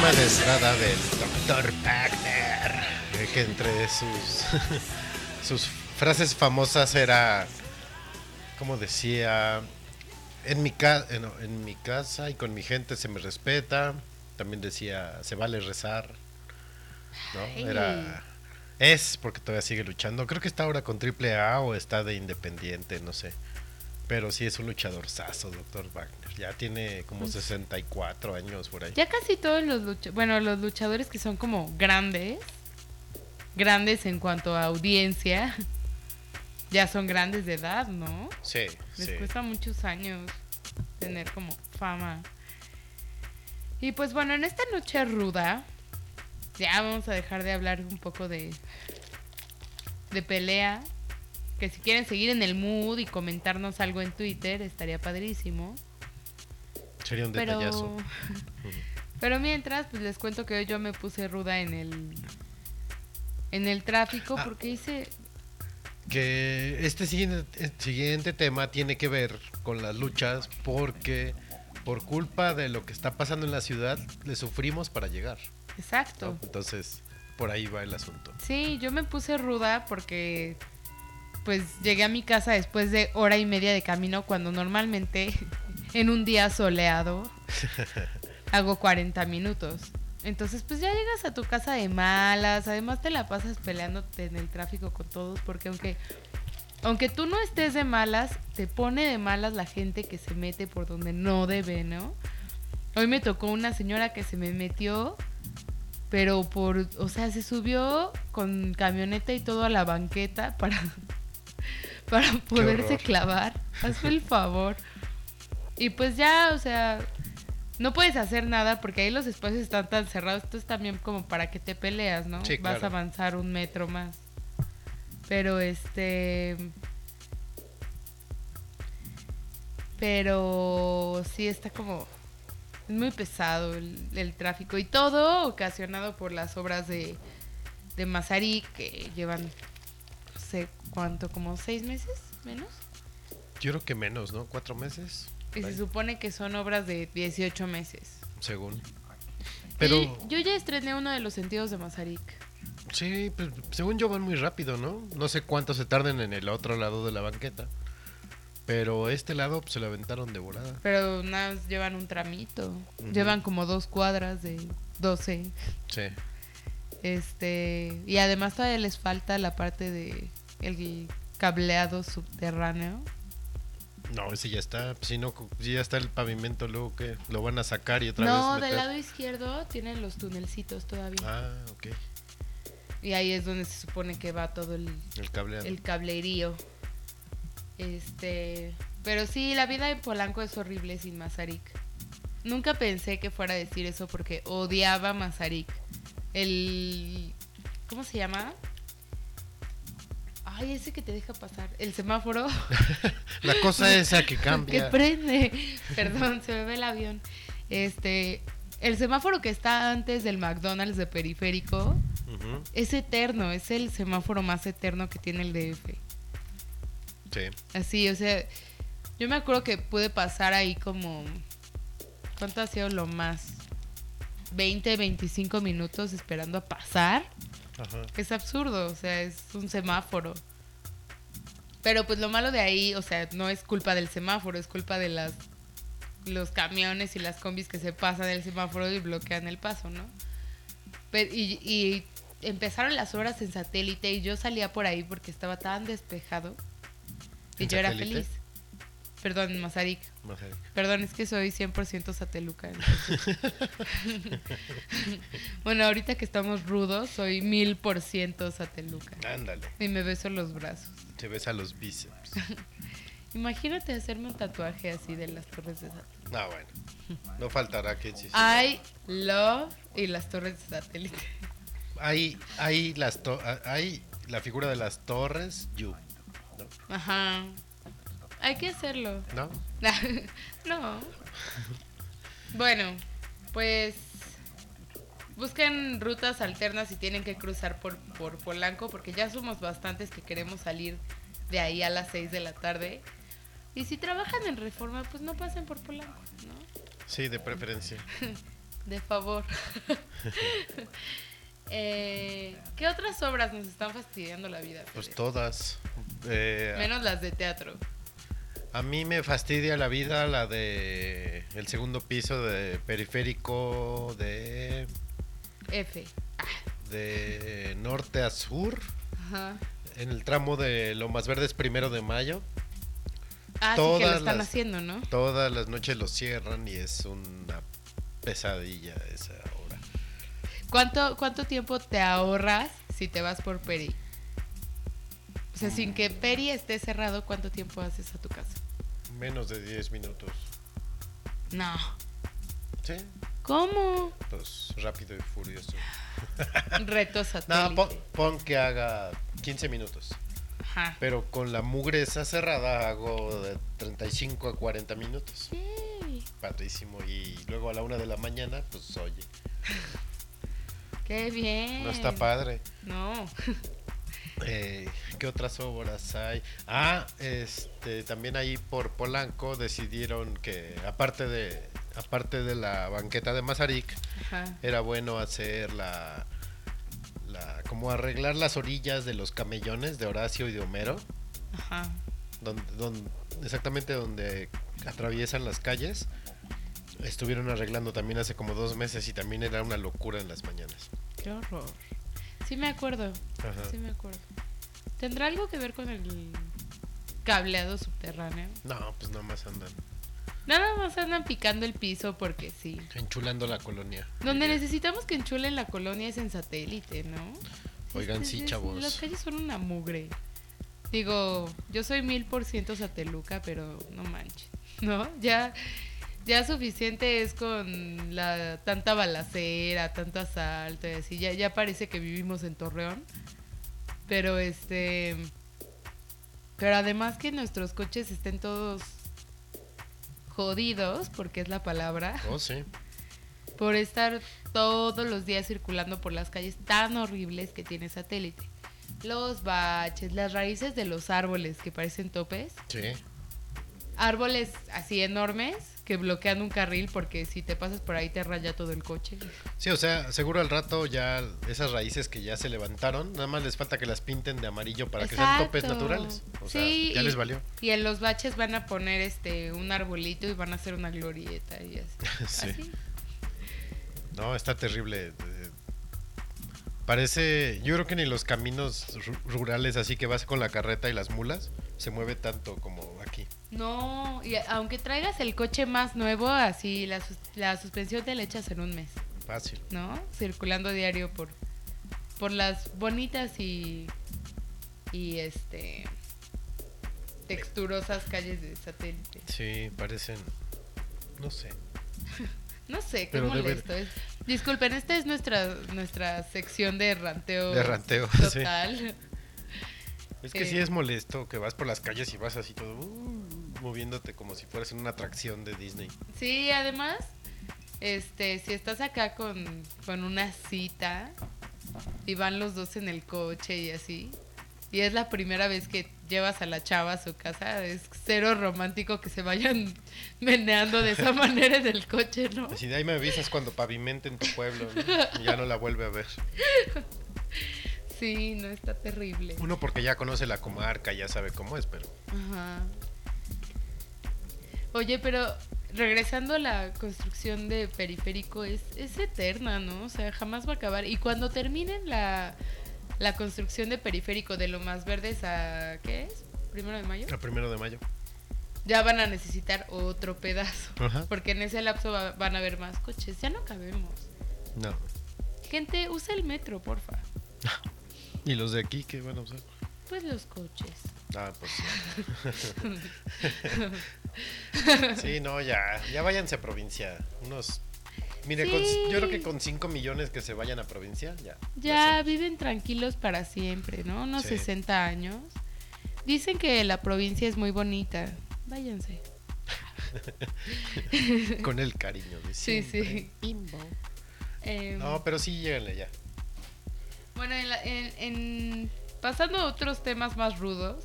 Tema de entrada del Dr. Wagner, eh, que entre sus, sus frases famosas era, como decía, en mi, ca- eh, en mi casa y con mi gente se me respeta, también decía, se vale rezar, ¿no? Era, es porque todavía sigue luchando, creo que está ahora con Triple A o está de Independiente, no sé. Pero sí es un luchador saso, Dr. Wagner. Ya tiene como 64 años por ahí. Ya casi todos los luchadores, bueno, los luchadores que son como grandes, grandes en cuanto a audiencia, ya son grandes de edad, ¿no? Sí, Les sí. cuesta muchos años tener como fama. Y pues bueno, en esta noche ruda, ya vamos a dejar de hablar un poco de, de pelea. Que si quieren seguir en el mood y comentarnos algo en Twitter, estaría padrísimo. Sería un Pero, detallazo. pero mientras, pues les cuento que hoy yo me puse ruda en el en el tráfico Ah. porque hice Que este siguiente, el siguiente tema tiene que ver con las luchas porque por culpa de lo que está pasando en la ciudad le sufrimos para llegar. ¿no? exacto. Entonces, por ahí va el asunto. Sí, yo me puse ruda porque pues llegué a mi casa después de hora y media de camino cuando normalmente en un día soleado hago 40 minutos. Entonces pues ya llegas a tu casa de malas, además te la pasas peleándote en el tráfico con todos porque aunque aunque tú no estés de malas, te pone de malas la gente que se mete por donde no debe, ¿no? Hoy me tocó una señora que se me metió pero por, o sea, se subió con camioneta y todo a la banqueta para, para poderse clavar. Hazme el favor. Y pues ya, o sea, no puedes hacer nada porque ahí los espacios están tan cerrados. Esto es también como para que te peleas, ¿no? Sí, Vas claro. a avanzar un metro más. Pero este. Pero sí está como. Es muy pesado el, el tráfico. Y todo ocasionado por las obras de, de Mazarik que llevan. No sé cuánto, como seis meses menos. Yo creo que menos, ¿no? Cuatro meses, Y se supone que son obras de 18 meses. según. Pero yo ya estrené uno de los sentidos de Mazarik. sí, pues, según yo van muy rápido, ¿no? No sé cuánto se tarden en el otro lado de la banqueta. Pero este lado pues, se lo aventaron de volada. Pero nada, más llevan un tramito. Llevan como dos cuadras de 12. Sí. Este, y además todavía les falta la parte de el cableado subterráneo. No, ese ya está. Si no, si ya está el pavimento, luego que lo van a sacar y otra No, vez. del meter? lado izquierdo tienen los tunelcitos todavía. Ah, ok. Y ahí es donde se supone que va todo el, El cableado. el cablerío. Este, pero sí, la vida en Polanco es horrible sin Mazarik. Nunca pensé que fuera a decir eso porque odiaba Mazarik. El ¿cómo se llama? Ay, ese que te deja pasar, el semáforo La cosa esa que que cambia. prende. Perdón, se me ve el avión. Este, el semáforo que está antes del McDonald's de periférico es eterno, es el semáforo más eterno que tiene el DF. Sí. Así, o sea, yo me acuerdo que pude pasar ahí como. ¿Cuánto ha sido lo más? 20, 25 minutos esperando a pasar. Ajá. Es absurdo, o sea, es un semáforo. Pero pues lo malo de ahí, o sea, no es culpa del semáforo, es culpa de las los camiones y las combis que se pasan del semáforo y bloquean el paso, ¿no? Pero- y, y empezaron las obras en satélite y yo salía por ahí porque estaba tan despejado y ¿En yo era feliz. Perdón, Mazarik. Perdón, es que soy 100% sateluca. bueno, ahorita que estamos rudos, soy 1000% sateluca. Ándale. Y me beso los brazos. Se besa los bíceps. Imagínate hacerme un tatuaje así de las torres de satélite. Ah, bueno. No faltará que sí. I love y las torres de satélite. Hay, hay, las to- hay la figura de las torres, you. ¿No? Ajá. Hay que hacerlo. ¿No? no. Bueno, pues busquen rutas alternas si tienen que cruzar por, por Polanco, porque ya somos bastantes que queremos salir de ahí a las 6 de la tarde. Y si trabajan en reforma, pues no pasen por Polanco, ¿no? Sí, de preferencia. De favor. Eh, ¿Qué otras obras nos están fastidiando la vida? Pues todas. Eh, Menos las de teatro. A mí me fastidia la vida la de el segundo piso de periférico de F. de norte a sur Ajá. en el tramo de Lomas Verdes primero de mayo. Ah, sí que lo Todas están las- haciendo, ¿no? Todas las noches lo cierran y es una pesadilla esa hora. ¿Cuánto, ¿Cuánto tiempo te ahorras si te vas por Peri? O sea, sin que Peri esté cerrado, ¿cuánto tiempo haces a tu casa? Menos de 10 minutos. No. Sí, ¿Cómo? pues rápido y furioso. Reto No, satélite. pon, pon que haga 15 minutos. Ajá. Pero con la mugre esa cerrada hago de 35 a 40 minutos. Yay. Padrísimo. Y luego a la una de la mañana, pues oye, Qué bien. no está padre. No. Eh, ¿Qué otras obras hay? Ah, este, también ahí por Polanco decidieron que aparte de aparte de la banqueta de Mazarik, Ajá. era bueno hacer la, la como arreglar las orillas de los camellones de Horacio y de Homero, Ajá. donde, donde exactamente donde atraviesan las calles. Estuvieron arreglando también hace como dos meses y también era una locura en las mañanas. Qué horror. Sí me acuerdo. Ajá. Sí me acuerdo. ¿Tendrá algo que ver con el cableado subterráneo? No, pues nada más andan Nada más andan picando el piso porque sí. enchulando la colonia. Donde necesitamos que enchulen la colonia es en satélite, ¿no? Oigan, Es- sí, es- chavos. Las calles son una mugre. Digo, yo soy mil por ciento sateluca, pero no manches, ¿no? Ya, ya suficiente es con la tanta balacera, tanto asalto y así. Ya, ya parece que vivimos en Torreón. Pero este. Pero además que nuestros coches estén todos jodidos, porque es la palabra Oh, sí. por estar todos los días circulando por las calles tan horribles que tiene satélite. Los baches, las raíces de los árboles que parecen topes, Sí. árboles así enormes que bloquean un carril porque si te pasas por ahí te raya todo el coche. Sí, o sea, seguro al rato ya esas raíces que ya se levantaron, nada más les falta que las pinten de amarillo para que sean topes naturales. O sea, Sí, ya y- les valió. Y en los baches van a poner este un arbolito y van a hacer una glorieta y así. Sí. Así. No, está terrible. eh, Parece, yo creo que ni los caminos ru- rurales así que vas con la carreta y las mulas se mueve tanto como aquí. No, y aunque traigas el coche más nuevo, así la, la suspensión te la echas en un mes. Fácil. ¿no? Circulando diario por, por las bonitas y, y este texturosas calles de satélite. Sí, parecen, no sé. No sé, qué Pero debe- molesto es. Disculpen, esta es nuestra nuestra sección de ranteo. De ranteo, sí. total. Es que Eh. sí es molesto que vas por las calles y vas así todo uh, moviéndote como si fueras en una atracción de Disney. Sí, además, este, si estás acá con, con una cita y van los dos en el coche y así, y es la primera vez que llevas a la chava a su casa, es cero romántico que se vayan meneando de esa manera en el coche, ¿no? Así de ahí me avisas cuando pavimenten tu pueblo ¿no? y ya no la vuelve a ver. Sí, no, está terrible. Uno porque ya conoce la comarca, ya sabe cómo es, pero Ajá. Oye, pero regresando a la construcción de periférico, es, es eterna, ¿no? O sea, jamás va a acabar. Y cuando terminen la, la construcción de periférico de lo más verdes a, ¿qué es? ¿Primero de mayo? el primero de mayo. Ya van a necesitar otro pedazo. Ajá. Porque en ese lapso va- van a haber más coches. Ya no cabemos. No. Gente, usa el metro, porfa. ¿Y los de aquí qué van a usar? Pues los coches. Ah, pues sí. sí, no, ya, ya váyanse a provincia. Unos. Mire, con- yo creo que con 5 millones que se vayan a provincia, ya. Ya viven tranquilos para siempre, ¿no? Unos Sí. 60 años. Dicen que la provincia es muy bonita. Váyanse. Con el cariño de Sí, siempre. sí. Em, No, pero sí, lléguenle ya. Bueno, en, la- en- en- pasando a otros temas más rudos.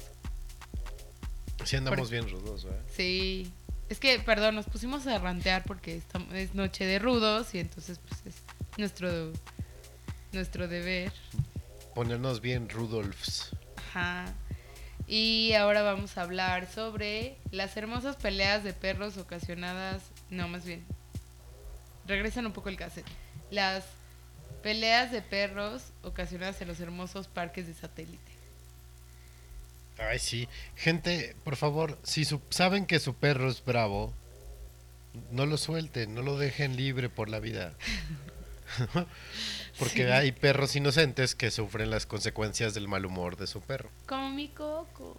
Sí, andamos bien rudos, ¿verdad? Sí. Es que, perdón, nos pusimos a rantear porque estamos- es noche de rudos y entonces pues es nuestro, nuestro deber. Ponernos bien Rudolfs. Ajá. Y ahora vamos a hablar sobre las hermosas peleas de perros ocasionadas. No, más bien. Regresan un poco el cassette. Las peleas de perros ocasionadas en los hermosos parques de satélite. Ay, sí. Gente, por favor, si su- saben que su perro es bravo, no lo suelten, no lo dejen libre por la vida. Porque Sí. hay perros inocentes que sufren las consecuencias del mal humor de su perro. Como mi coco.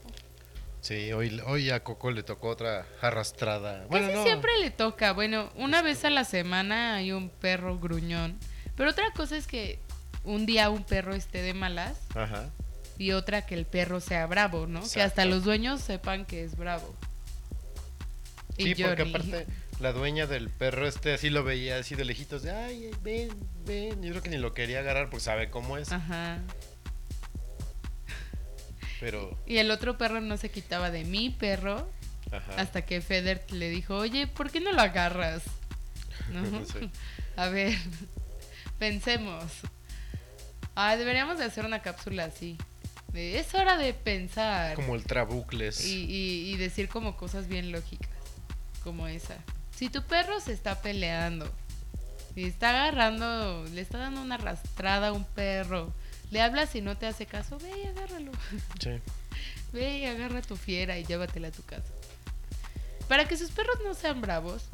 Sí, hoy, hoy a Coco le tocó otra arrastrada. Bueno, Casi no. siempre le toca. Bueno, una vez a la semana hay un perro gruñón. Pero otra cosa es que un día un perro esté de malas Ajá. Y otra que el perro sea bravo, ¿no? Que hasta los dueños sepan que es bravo. Y Sí, porque aparte la dueña del perro este así lo veía así de lejitos de, ay, ven, ven. Yo creo que ni lo quería agarrar porque sabe cómo es. Ajá. Pero, Y el otro perro no se quitaba de mi perro ajá. hasta que Feder le dijo, oye, ¿por qué no lo agarras? ¿No? Sí. A ver, pensemos. Ah, deberíamos de hacer una cápsula así. De, es hora de pensar. Como el trabucles. Y, y- y decir como cosas bien lógicas. Como esa. Si tu perro se está peleando y está agarrando, le está dando una arrastrada a un perro, le hablas y no te hace caso, ve y agárralo. Sí. Ve y agarra a tu fiera y llévatela a tu casa. Para que sus perros no sean bravos,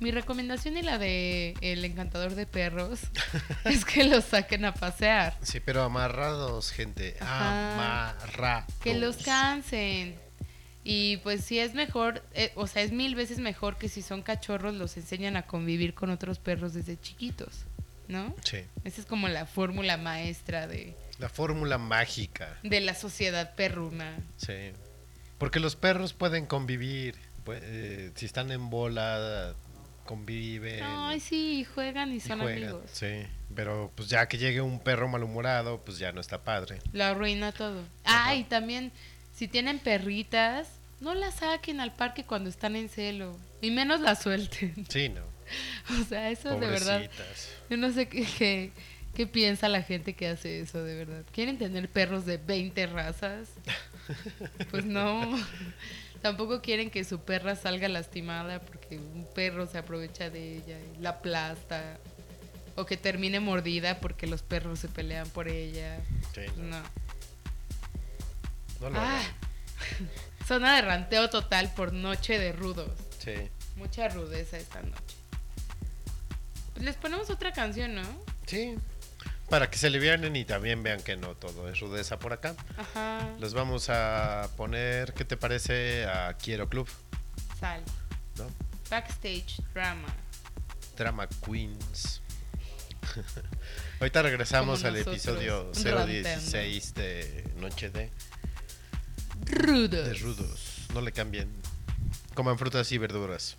mi recomendación y la de el encantador de perros es que los saquen a pasear. Sí, pero amarrados, gente. Ajá. Amarrados. Que los cansen. Y pues si es mejor, eh, o sea, es mil veces mejor que si son cachorros los enseñan a convivir con otros perros desde chiquitos, ¿no? Sí. Esa es como la fórmula maestra de, La fórmula mágica. de la sociedad perruna. Sí. Porque los perros pueden convivir. pue- eh, si están en bola, conviven. Ay, sí, juegan y y son juegan. amigos. Sí. Pero pues ya que llegue un perro malhumorado, pues ya no está padre. Lo arruina todo. Ajá. Ah, y también, si tienen perritas, no las saquen al parque cuando están en celo. Y menos las suelten. Sí, no. O sea, eso de verdad. Pobrecitas. Yo no sé qué, qué, qué piensa la gente que hace eso, de verdad. ¿Quieren tener perros de 20 razas? Pues no. Tampoco quieren que su perra salga lastimada porque un perro se aprovecha de ella y la aplasta. O que termine mordida porque los perros se pelean por ella. Sí, no. No. Ah, zona de ranteo total por noche de rudos. Sí. Mucha rudeza esta noche. Pues les ponemos otra canción, ¿no? Sí. Para que se alivianen y también vean que no todo es rudeza por acá. Ajá. Les vamos a poner, ¿qué te parece? A Quiero Club, Sal. ¿no? Backstage drama. Drama Queens. Ahorita regresamos al episodio ranteando. 016 de Noche de, Rudos. de Rudos. No le cambien. Coman frutas y verduras.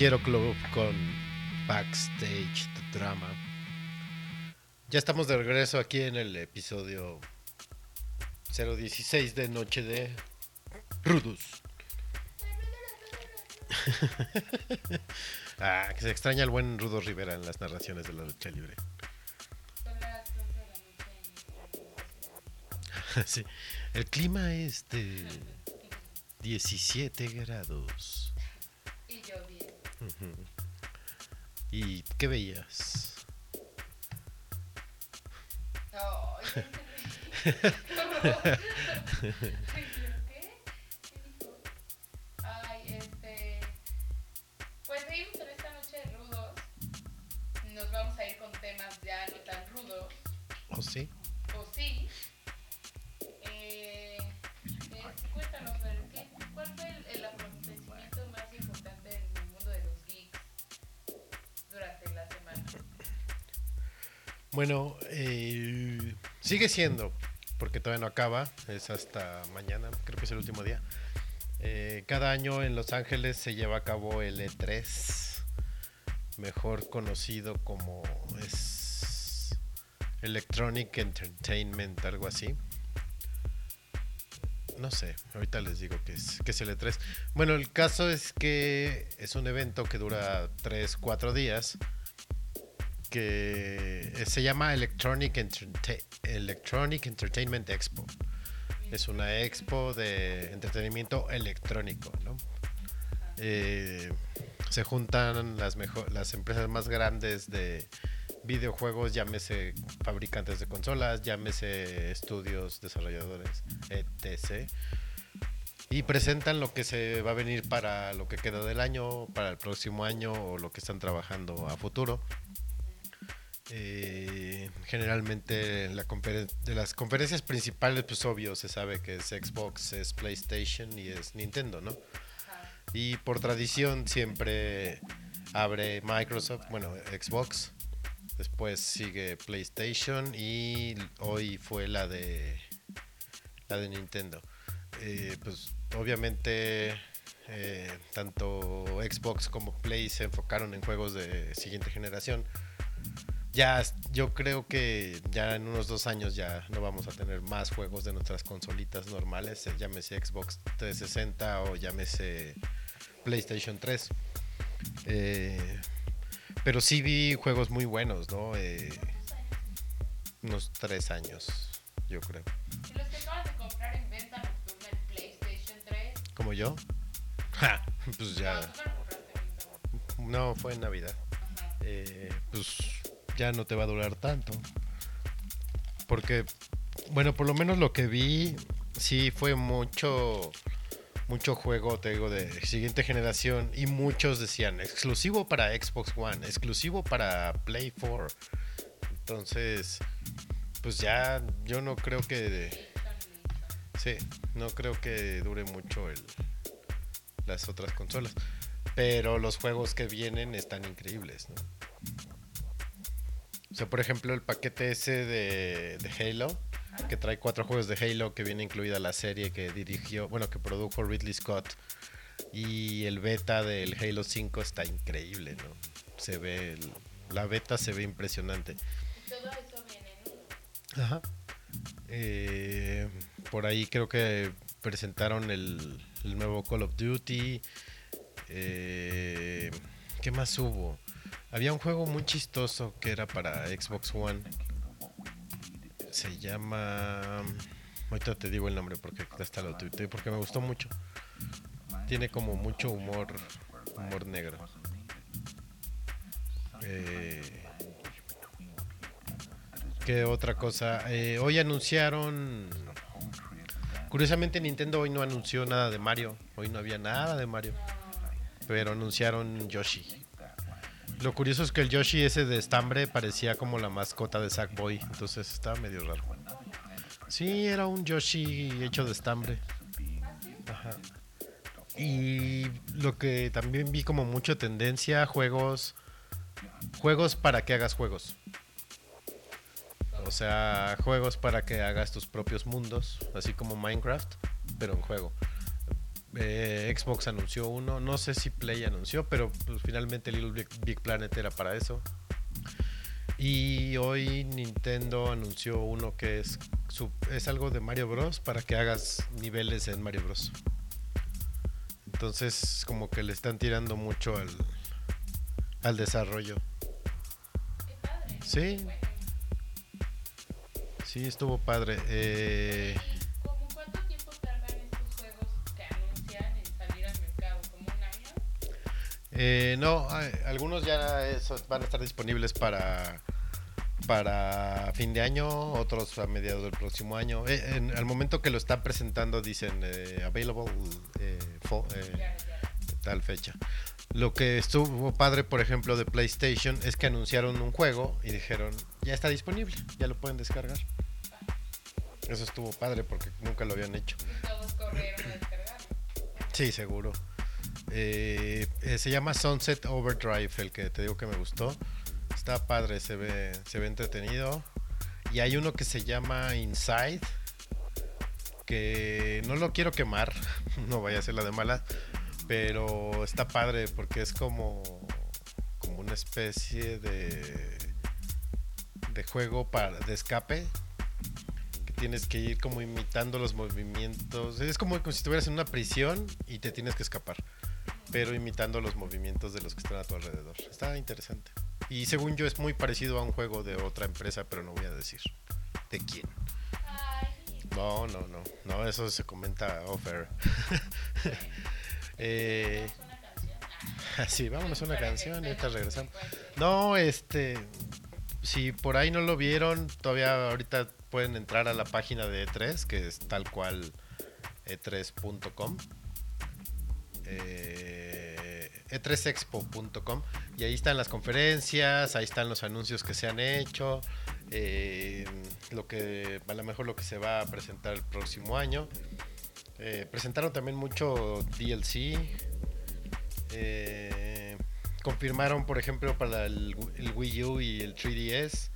Quiero Club con Backstage Drama. Ya estamos de regreso aquí en el episodio 016 de Noche de Rudus. ah, que se extraña el buen Rudo Rivera en las narraciones de la lucha libre. sí. El clima es de 17 grados. Y yo bien. ¿Y qué veías? Ay, Bueno, eh, sigue siendo, porque todavía no acaba, es hasta mañana, creo que es el último día. Eh, cada año en Los Ángeles se lleva a cabo el E3, mejor conocido como es Electronic Entertainment, algo así. No sé, ahorita les digo que es, que es el E3. Bueno, el caso es que es un evento que dura 3, 4 días que se llama Electronic Entertainment Expo. Es una expo de entretenimiento electrónico, ¿no? Eh, se juntan las, mejor, las empresas más grandes de videojuegos, llámese fabricantes de consolas, llámese estudios, desarrolladores, etc. Y presentan lo que se va a venir para lo que queda del año, para el próximo año o lo que están trabajando a futuro. Eh, generalmente la de las conferencias principales, pues obvio, se sabe que es Xbox, es PlayStation y es Nintendo, ¿no? Y por tradición siempre abre Microsoft, bueno, Xbox, después sigue PlayStation y hoy fue la de la de Nintendo. Eh, pues obviamente eh, tanto Xbox como Play se enfocaron en juegos de siguiente generación. Ya, yo creo que ya en unos dos años ya no vamos a tener más juegos de nuestras consolitas normales, eh, llámese Xbox 360 o llámese PlayStation 3. Eh, pero sí vi juegos muy buenos, ¿no? Eh, unos tres años, yo creo. ¿Y los que acabas de comprar en venta nocturna el PlayStation 3? ¿Como yo? Ja, pues ya. tú no lo compraste ahorita. No, fue en Navidad. Ajá. eh, pues ya no te va a durar tanto. Porque, bueno, por lo menos lo que vi, sí fue mucho, mucho juego, te digo, de siguiente generación. Y muchos decían, exclusivo para Xbox One, exclusivo para Play 4. Entonces, pues ya yo no creo que... Sí, no creo que dure mucho el, las otras consolas. Pero los juegos que vienen están increíbles, ¿no? Sea, por ejemplo, el paquete ese de, de Halo, que trae cuatro juegos de Halo, que viene incluida la serie que dirigió, bueno, que produjo Ridley Scott. Y el beta del Halo 5 está increíble, ¿no? Se ve, el- la beta se ve impresionante. Todo eso viene en uno. Ajá. Eh, por ahí creo que presentaron el, el nuevo Call of Duty. Eh, ¿Qué más hubo? Había un juego muy chistoso que era para Xbox One. Se llama... Ahorita te digo el nombre porque hasta lo tuiteé porque me gustó mucho. Tiene como mucho humor, humor negro. Eh, ¿Qué otra cosa? Eh, hoy anunciaron. Curiosamente, Nintendo hoy no anunció nada de Mario. Hoy no había nada de Mario. Pero anunciaron Yoshi. Lo curioso es que el Yoshi ese de estambre parecía como la mascota de Sackboy. Entonces estaba medio raro. Sí, era un Yoshi hecho de estambre. Ajá. Y lo que también vi como mucha tendencia, juegos. Juegos para que hagas juegos. O sea, juegos para que hagas tus propios mundos, así como Minecraft, pero en juego. Eh, Xbox anunció uno, no sé si Play anunció, pero pues, finalmente Little Big, Big Planet era para eso. Y hoy Nintendo anunció uno que es, es algo de Mario Bros. para que hagas niveles en Mario Bros. Entonces como que le están tirando mucho al, al desarrollo. Sí. Sí, estuvo padre. Eh, eh, no, hay- algunos ya esos van a estar disponibles para para fin de año, otros a mediados del próximo año. Eh, en- al momento que lo están presentando dicen eh, available eh, fo- eh, tal fecha. Lo que estuvo padre, por ejemplo, de PlayStation es que anunciaron un juego y dijeron, ya está disponible, ya lo pueden descargar. Eso estuvo padre porque nunca lo habían hecho. Y todos corrieron a descargarlo. Sí, seguro. Eh, eh, se llama Sunset Overdrive, el que te digo que me gustó. Está padre, se ve, se ve entretenido. Y hay uno que se llama Inside, que no lo quiero quemar, no vaya a ser la de mala, pero está padre porque es como, como una especie de, de juego para, de escape tienes que ir como imitando los movimientos. Es como si estuvieras en una prisión y te tienes que escapar, pero imitando los movimientos de los que están a tu alrededor. Está interesante. Y según yo es muy parecido a un juego de otra empresa, pero no voy a decir de quién. No, no, no, no, eso se comenta eh, una canción. Ah, sí, vámonos a una canción y ahorita regresamos. No, este, si por ahí no lo vieron, todavía ahorita pueden entrar a la página de E3, que es tal cual e3.com. Eh, e3expo.com y ahí están las conferencias, ahí están los anuncios que se han hecho, eh, lo que a lo mejor lo que se va a presentar el próximo año. Eh, presentaron también mucho DLC. Confirmaron, por ejemplo, para el, el Wii U y el 3DS.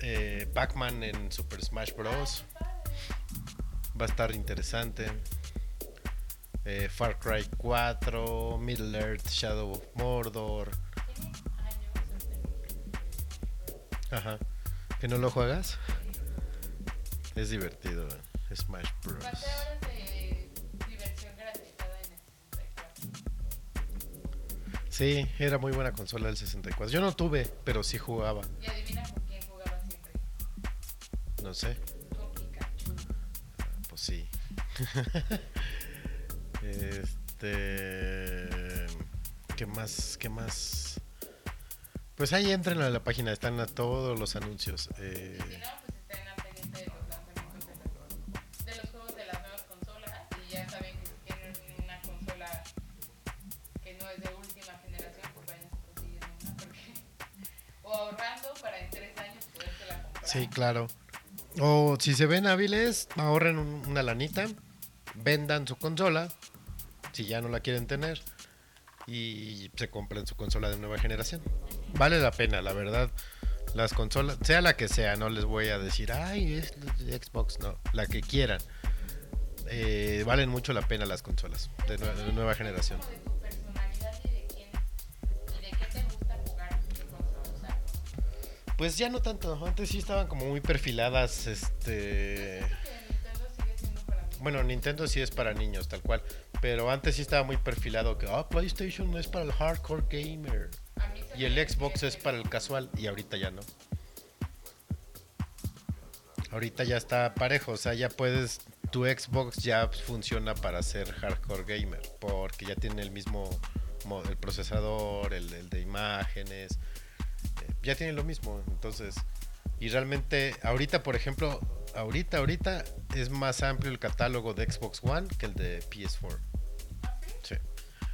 eh, Pac-Man en Super Smash Bros. Va a estar interesante. Eh, Far Cry 4, Middle Earth, Shadow of Mordor. Ajá. ¿Que no lo juegas? Es divertido. eh, Smash Bros. Pasé horas de diversión garantizada en el 64. Sí, era muy buena consola el 64. Yo no tuve, pero sí jugaba. Y adivina con quién jugaba siempre. No sé. Con Pikachu. Pues sí. este. ¿Qué más? ¿Qué más? Pues ahí entren a la página, están a todos los anuncios. eh, pues estén al pendiente de los lanzamientos de los, de los juegos de las nuevas consolas. Y ya saben que si tienen una consola que no es de última generación, pues vayan consiguiendo una. Porque, o ahorrando para en tres años poderse la comprar. sí, claro. O si se ven hábiles, ahorren un- una lanita, vendan su consola, si ya no la quieren tener, y se compren su consola de nueva generación. Vale la pena, la verdad. Las consolas, sea la que sea, no les voy a decir, ay, es Xbox, no, la que quieran. Eh, valen mucho la pena las consolas de, nue- de nueva generación. Pues ya no tanto, antes sí estaban como muy perfiladas, este... Bueno, Nintendo sí es para niños, tal cual. Pero antes sí estaba muy perfilado que, ah, PlayStation es para el hardcore gamer. Y el Xbox es para el casual. Y ahorita ya no. Ahorita ya está parejo. O sea, ya puedes. Tu Xbox ya funciona para ser hardcore gamer. Porque ya tiene el mismo. mo- El procesador, el, el de imágenes. eh, ya tiene lo mismo. Entonces. Y realmente, ahorita, por ejemplo, ahorita, ahorita es más amplio el catálogo de Xbox One que el de PS4. ¿Ah, sí? Sí.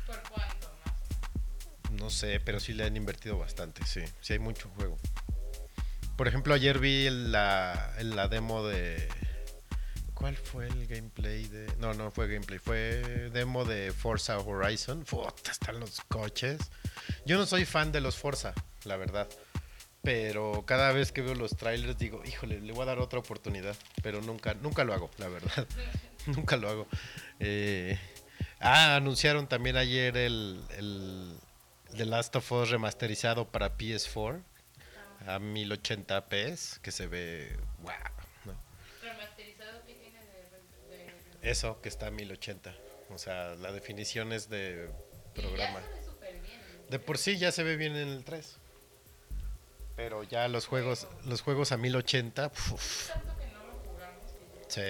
¿Por cuánto más? No sé, pero sí le han invertido bastante, sí. Sí hay mucho juego. Por ejemplo, ayer vi la, la demo de... ¿Cuál fue el gameplay de...? No, no fue gameplay, fue demo de Forza Horizon. Puta, están los coches. Yo no soy fan de los Forza, la verdad. Pero cada vez que veo los trailers digo, híjole, le voy a dar otra oportunidad. Pero nunca, nunca lo hago, la verdad. nunca lo hago. Eh, Ah, anunciaron también ayer el, el The Last of Us remasterizado para PS4 a 1080p, que se ve wow. ¿no? ¿Remasterizado qué tiene de, de- Eso, que está a 1080. O sea, la definición es de Y programa. Ya se ve súper bien. De por sí ya se ve bien en el 3. Pero ya los juegos, los juegos a 1080, uf, sí.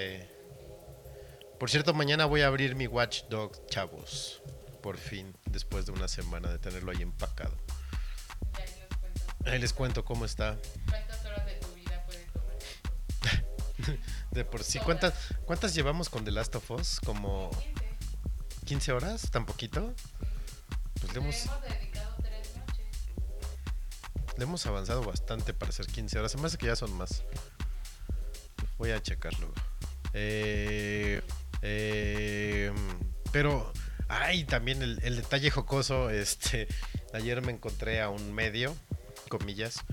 Por cierto, mañana voy a abrir mi Watch Dogs, chavos. Por fin, después de una semana de tenerlo ahí empacado. Ahí les cuento cómo está. ¿Cuántas horas de tu vida puedes tomar esto? De por sí. ¿cuántas, ¿cuántas llevamos con The Last of Us? ¿Como 15. 15 horas? ¿Tan poquito? Pues Le hemos, hemos avanzado bastante para hacer 15 horas. Se me hace que ya son más. Voy a checarlo. Eh, eh, pero, ay, también el, el detalle jocoso. Este, ayer me encontré a un medio, comillas,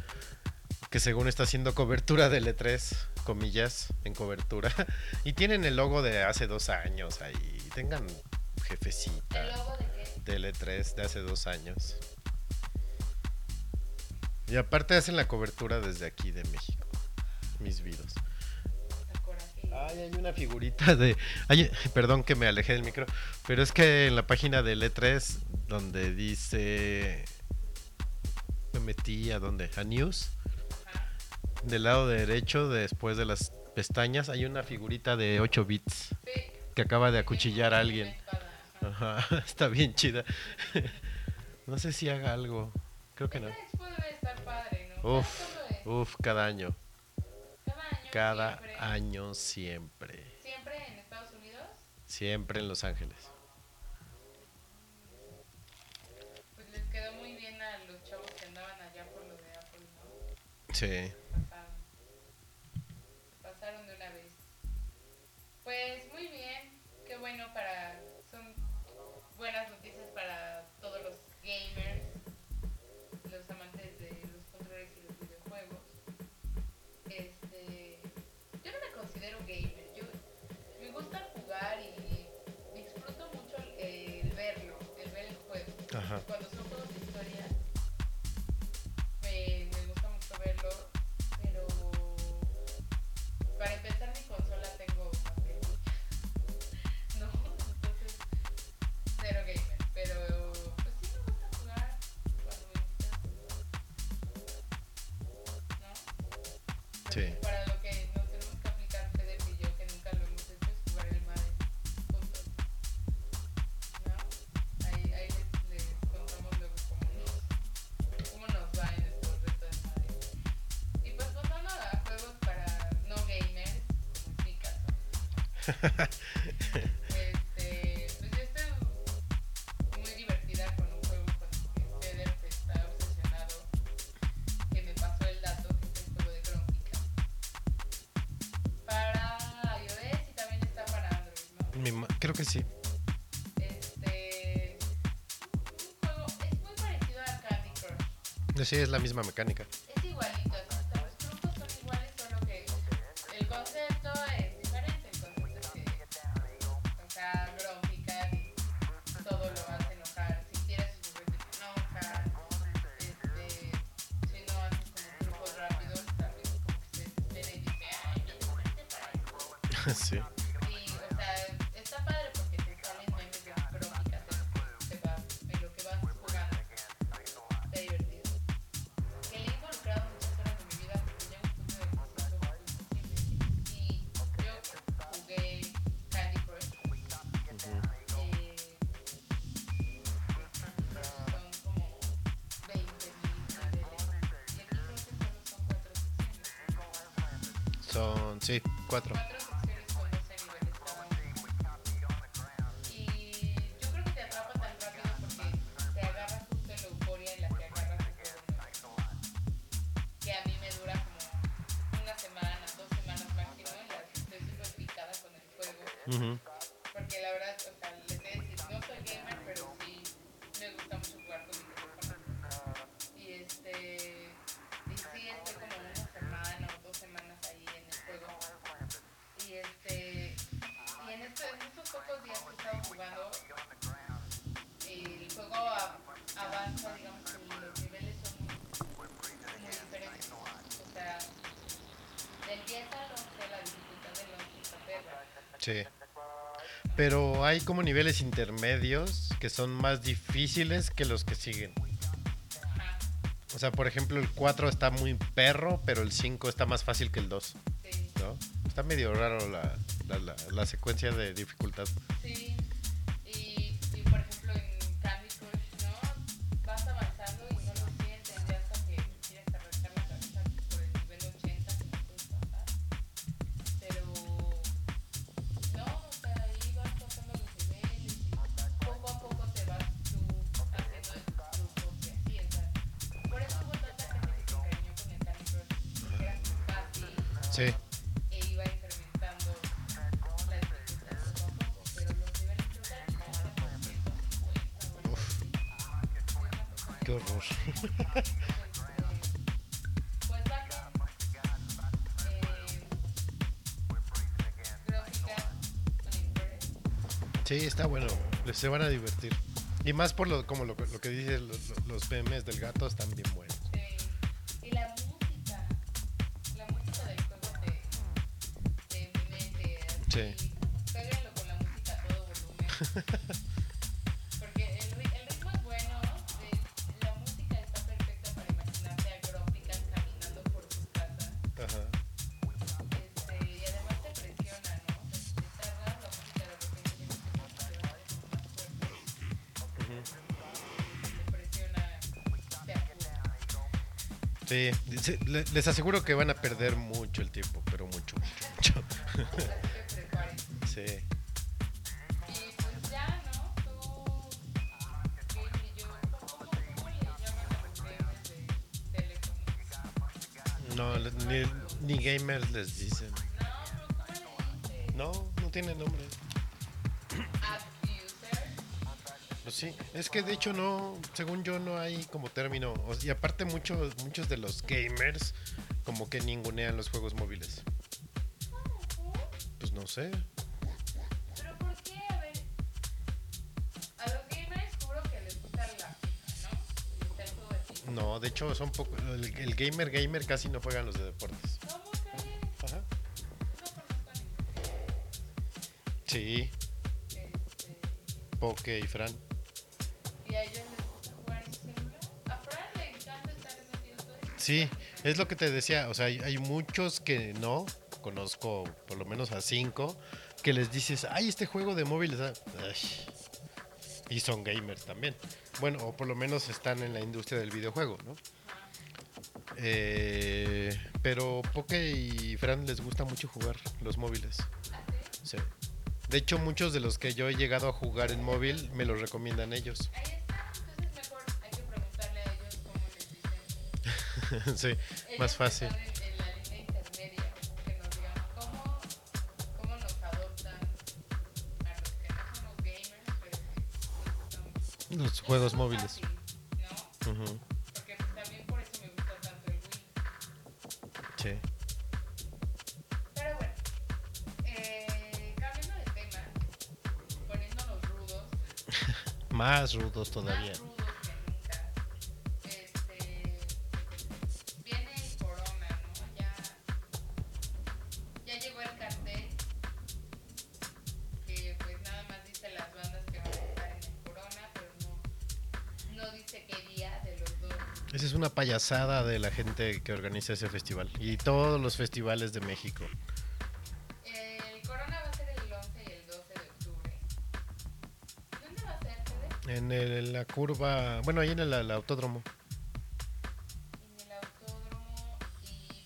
que según está haciendo cobertura del E3, comillas, en cobertura. Y tienen el logo de hace dos años ahí. Tengan jefecita. ¿El logo de qué? del E3 de hace dos años. Y aparte hacen la cobertura desde aquí de México. Mis vidos. Ay, hay una figurita de. ay, perdón que me alejé del micro. Pero es que en la página del E3, donde dice. Me metí a dónde? A News. Ajá. Del lado derecho, después de las pestañas, hay una figurita de 8 bits Sí. que acaba de acuchillar a alguien. Ajá, está bien chida. No sé si haga algo. Creo que no. Esa expo debe estar padre, ¿no? Uf, uf, cada año. Cada año. Cada siempre. año siempre. ¿Siempre en Estados Unidos? Siempre en Los Ángeles. Pues les quedó muy bien a los chavos que andaban allá por lo de Apple, ¿no? Sí. Pasaron. Pasaron de una vez. Pues muy bien. Qué bueno para. Sí, es la misma mecánica. Hay como niveles intermedios que son más difíciles que los que siguen. O sea, por ejemplo, el 4 está muy perro, pero el 5 está más fácil que el 2, sí. ¿no? Está medio raro la, la, la- la secuencia de dificultad. Está bueno. Les- Se van a divertir. Y más por lo, como lo, lo que dicen los, los memes del gato están bien buenos. Sí. Y la música, la música del juego así. Sí. Les aseguro que van a perder mucho el tiempo, pero mucho, mucho, mucho. Sí. ¿no? Ni, ni gamers les dicen. No, no tiene nombre. Pues sí, es que de hecho no, según yo no hay como término. Y aparte muchos, muchos de los gamers como que ningunean los juegos móviles. Pues no sé. ¿Pero por qué? A ver. A los gamers seguro que les gusta la ¿no? Les gusta el juego de. No, de hecho son poco, el, el gamer gamer casi no juegan los de deportes. ¿Cómo crees? Ajá. No. Sí, Este, Poke y Fran. Sí, es lo que te decía, o sea, hay, muchos que no, conozco por lo menos a cinco, que les dices, ay, este juego de móviles, ah, ay". y son gamers también. Bueno, o por lo menos están en la industria del videojuego, ¿no? Eh, pero Poke y Fran les gusta mucho jugar los móviles. Sí. De hecho, muchos de los que yo he llegado a jugar en móvil me los recomiendan ellos. sí, Ellos más fácil. En, la línea intermedia, que nos digan cómo, cómo nos adoptan a los que no somos gamers, pero que gustan. Los Es juegos muy móviles. fácil, ¿no? Ujú, Porque pues, también por eso me gusta tanto el Wii. Sí. Pero bueno, eh, cambiando de tema, poniéndonos rudos, Más rudos todavía. más rudos payasada de la gente que organiza ese festival y todos los festivales de México. El corona va a ser el 11 y el 12 de octubre. ¿Dónde va a ser, Fede? En, el- la curva, bueno, ahí en el, el autódromo. en el autódromo y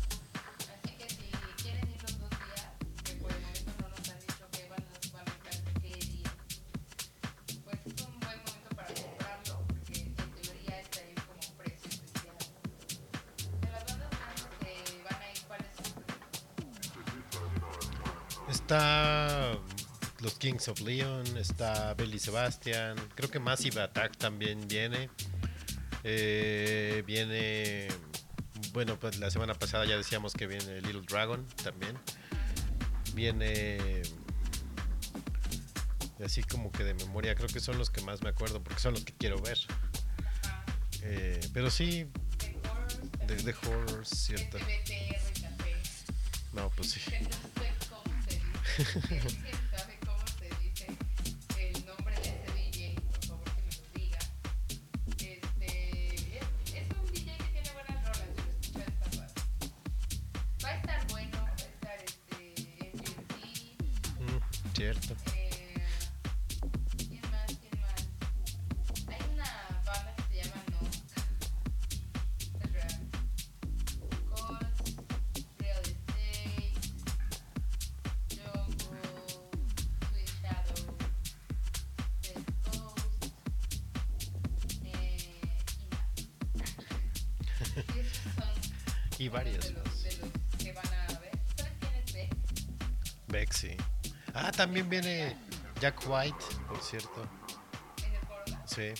Of Leon, está Billy Sebastian, creo que Massive Attack también viene. Eh, viene, bueno, pues la semana pasada ya decíamos que viene Little Dragon también. Viene, así como que de memoria, creo que son los que más me acuerdo porque son los que quiero ver. Eh, pero sí, de, de cierto. No, pues sí. también viene Jack White, por cierto. Sí.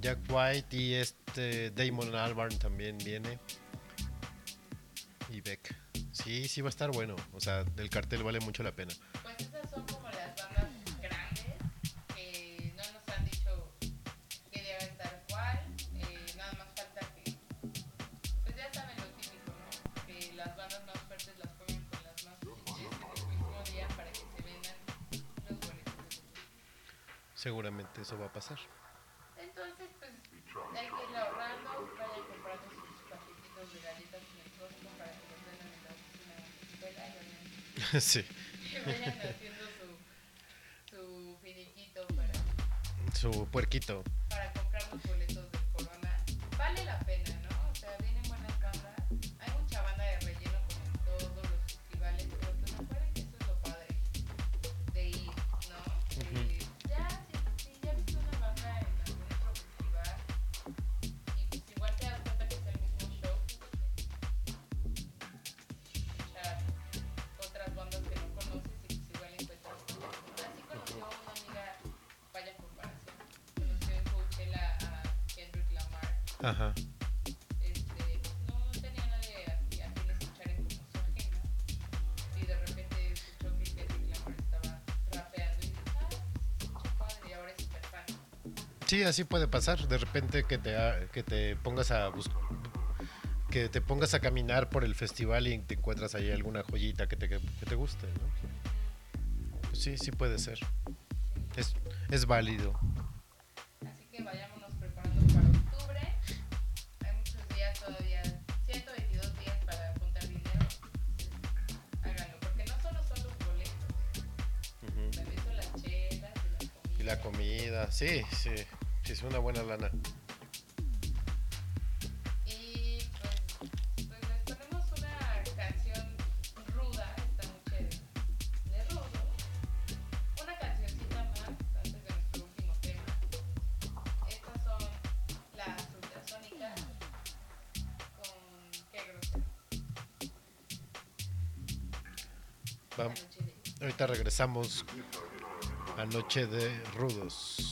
Jack White y este Damon Albarn también viene. Y Beck. Sí, sí va a estar bueno. O sea, el cartel vale mucho la pena. Marquito. Sí, así puede pasar. De repente que te, que te pongas a buscar que te pongas a caminar por el festival y te encuentras ahí alguna joyita que te, que te guste, ¿no? Sí, sí puede ser. Es, es válido. Sí, sí, sí, es una buena lana. Y pues, pues les ponemos una canción ruda esta noche de Rodo. Una cancioncita más antes de nuestro último tema. Estas son las ultrasónicas con qué grosero. Vamos. Ahorita regresamos a Noche de Rudos.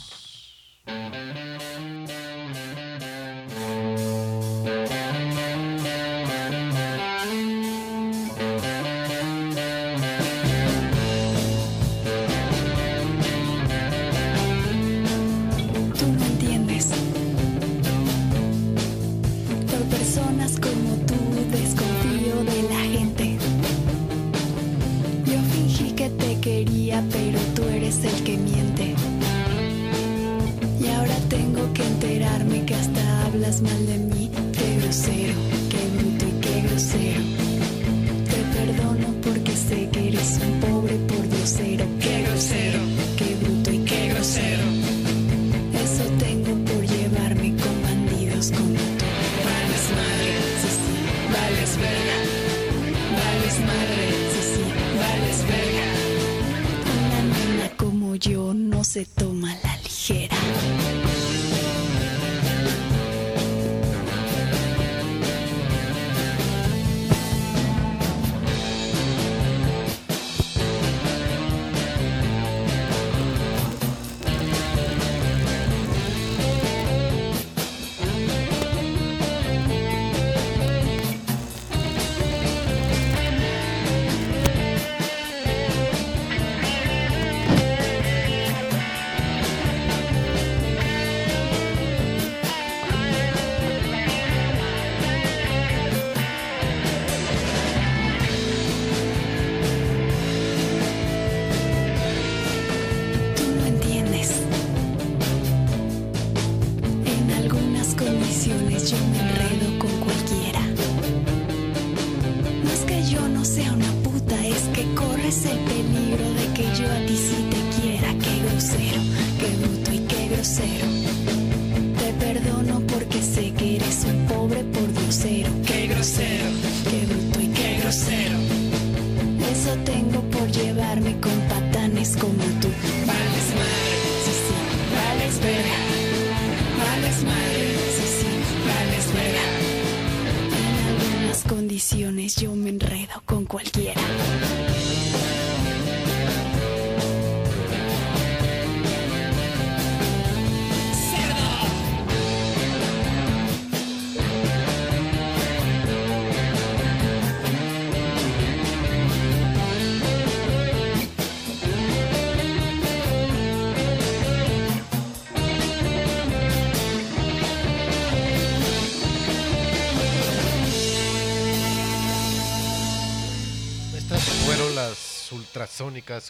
Yo me enredo con cualquiera.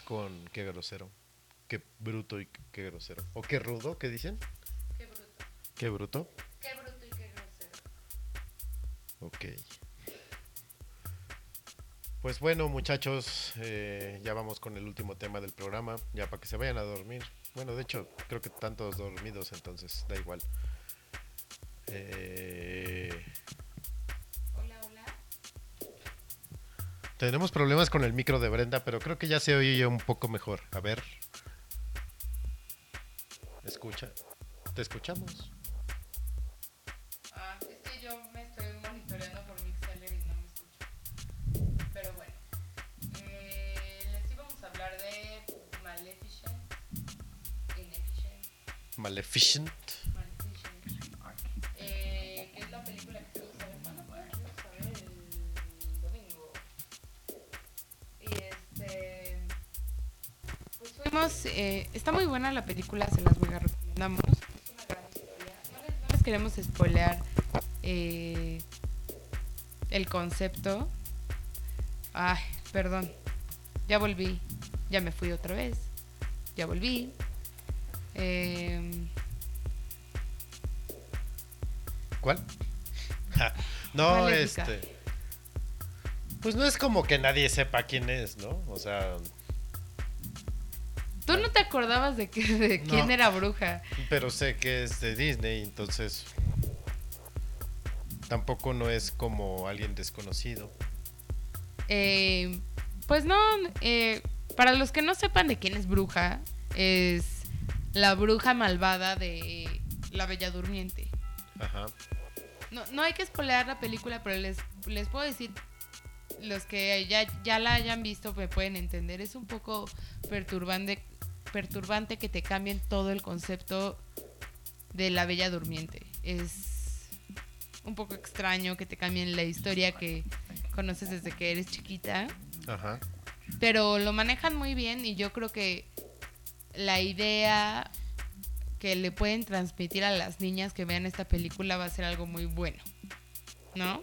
Con qué grosero. Qué bruto y qué grosero. O qué rudo, ¿qué dicen? Qué bruto. Qué bruto. Qué bruto y qué grosero. Ok. Pues bueno, muchachos, eh, ya vamos con el último tema del programa, ya para que se vayan a dormir. Bueno, de hecho, creo que están todos dormidos, entonces da igual. Eh, tenemos problemas con el micro de Brenda, pero creo que ya se oye un poco mejor. A ver. Escucha. ¿Te escuchamos? Ah, es que yo me estoy monitoreando por Mixler y no me escucho. Pero bueno. Eh, les íbamos a hablar de Maleficent. Inefficient. Maleficent. Eh, está muy buena la película, se las mega recomendamos. Es una gran historia. No les, no les queremos spoilear eh, el concepto. Ay, perdón. Ya volví. Ya me fui otra vez. Ya volví. Em, ¿Cuál? No, Maléfica. este. Pues no es como que nadie sepa quién es, ¿no? O sea, Tú no te acordabas de, que, de quién No. era bruja. pero sé que es de Disney, entonces. Tampoco no es como alguien desconocido. Eh, pues no, eh, para los que no sepan de quién es bruja, es la bruja malvada de La Bella Durmiente. Ajá. No, no hay que spoilear la película, pero les, les puedo decir, los que ya, ya la hayan visto me pueden entender, es un poco perturbante, perturbante que te cambien todo el concepto de La Bella Durmiente. Es un poco extraño que te cambien la historia que conoces desde que eres chiquita Ajá. pero lo manejan muy bien y yo creo que la idea que le pueden transmitir a las niñas que vean esta película va a ser algo muy bueno, ¿no?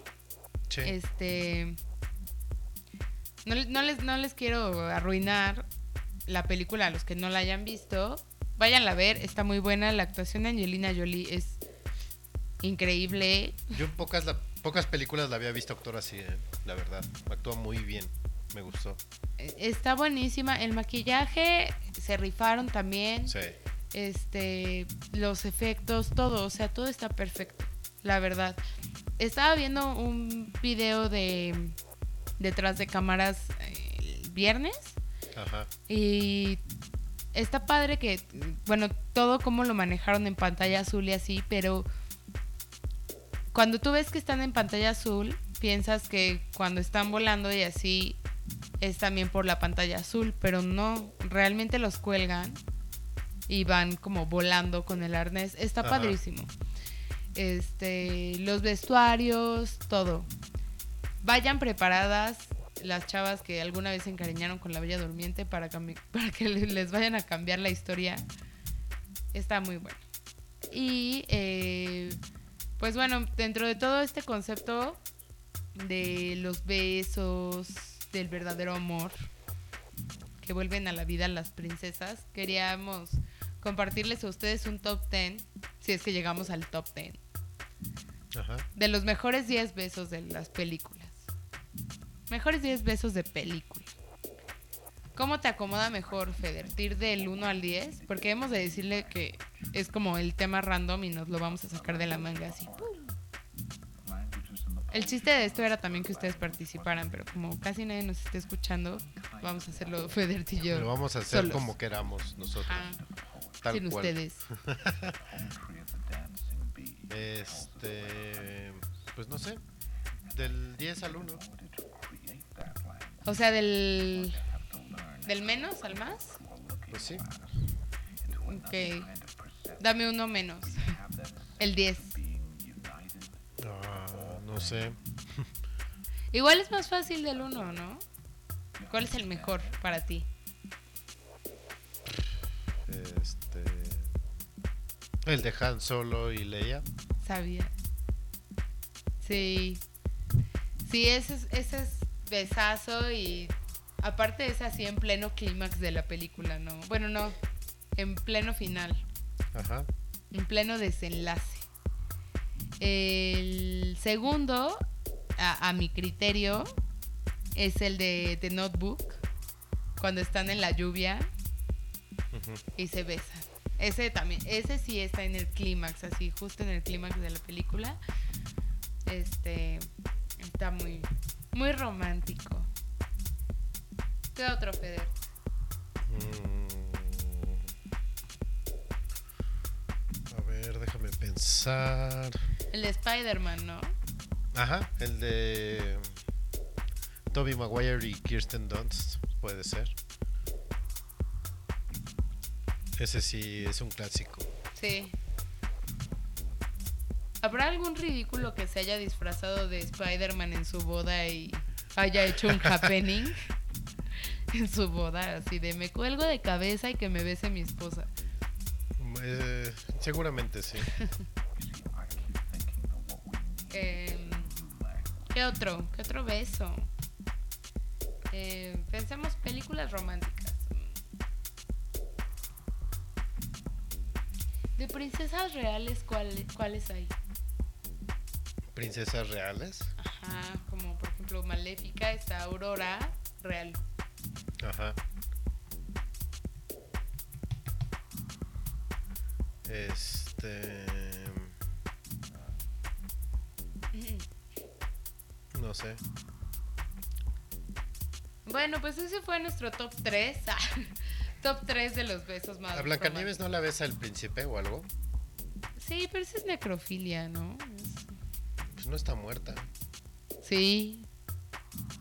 Sí. Este, no, no les, no les quiero arruinar la película a los que no la hayan visto. Váyanla a ver, está muy buena. La actuación de Angelina Jolie es increíble. Yo en pocas, la- pocas películas la había visto actor así, ¿eh? la verdad. Actúa muy bien. Me gustó. Eh, Está buenísima. El maquillaje se rifaron también. Sí. este los efectos, todo, o sea, todo está perfecto, la verdad. Estaba viendo un video de detrás de cámaras eh, el viernes Ajá. y está padre que, bueno, todo como lo manejaron en pantalla azul y así, pero cuando tú ves que están en pantalla azul, piensas que cuando están volando y así es también por la pantalla azul, pero no, realmente los cuelgan y van como volando con el arnés. Está Ajá. padrísimo. Este, los vestuarios, todo. Vayan preparadas las chavas que alguna vez se encariñaron con la Bella Durmiente para, que le- les vayan a cambiar la historia. Está muy bueno. Y eh, pues bueno, dentro de todo este concepto de los besos, del verdadero amor, que vuelven a la vida las princesas, queríamos compartirles a ustedes un top 10, si es que llegamos al top 10, Ajá. de los mejores 10 besos de las películas. Mejores 10 besos de película. ¿Cómo te acomoda mejor, Feder? ¿Ir del 1 al 10? Porque hemos de decirle que es como el tema random y nos lo vamos a sacar de la manga así. El chiste de esto era también que ustedes participaran, pero como casi nadie nos está escuchando, vamos a hacerlo Feder y yo. Lo vamos a hacer solos. como queramos nosotros. Ajá, Tal sin cual. ustedes. Este. Pues no sé. Del 10 al 1. O sea, del, del menos al más. Pues sí. Ok. Dame uno menos. El 10. Ah, no sé. Igual es más fácil del 1, ¿no? ¿Cuál es el mejor para ti? Este. El de Han Solo y Leia. Sabía. Sí. Sí, ese es, ese es besazo y aparte es así en pleno clímax de la película, ¿no? Bueno, no, en pleno final, Ajá. en pleno desenlace. El segundo, a, a mi criterio, es el de The Notebook, cuando están en la lluvia y se besan. Ese también, ese sí está en el clímax, así, justo en el clímax de la película. Este está muy, muy romántico. ¿Qué otro, Feder? Mm. A ver, déjame pensar. El de Spider-Man, ¿no? Ajá, el de Toby Maguire y Kirsten Dunst, puede ser. Ese sí es un clásico. Sí. ¿Habrá algún ridículo que se haya disfrazado de Spider-Man en su boda y haya hecho un happening en su boda? Así de me cuelgo de cabeza y que me bese mi esposa. Eh, seguramente sí. Em, ¿Qué otro? ¿Qué otro beso? Eh, pensemos películas románticas. De princesas reales, ¿cuál- ¿cuáles hay? Princesas reales. Ajá, como por ejemplo Maléfica, está Aurora real. Ajá. Este. No sé. Bueno, pues ese fue nuestro top 3. top 3 de los besos más ¿A Blancanieves no la besa el príncipe o algo? Sí, pero eso es necrofilia, ¿no? No está muerta. Sí,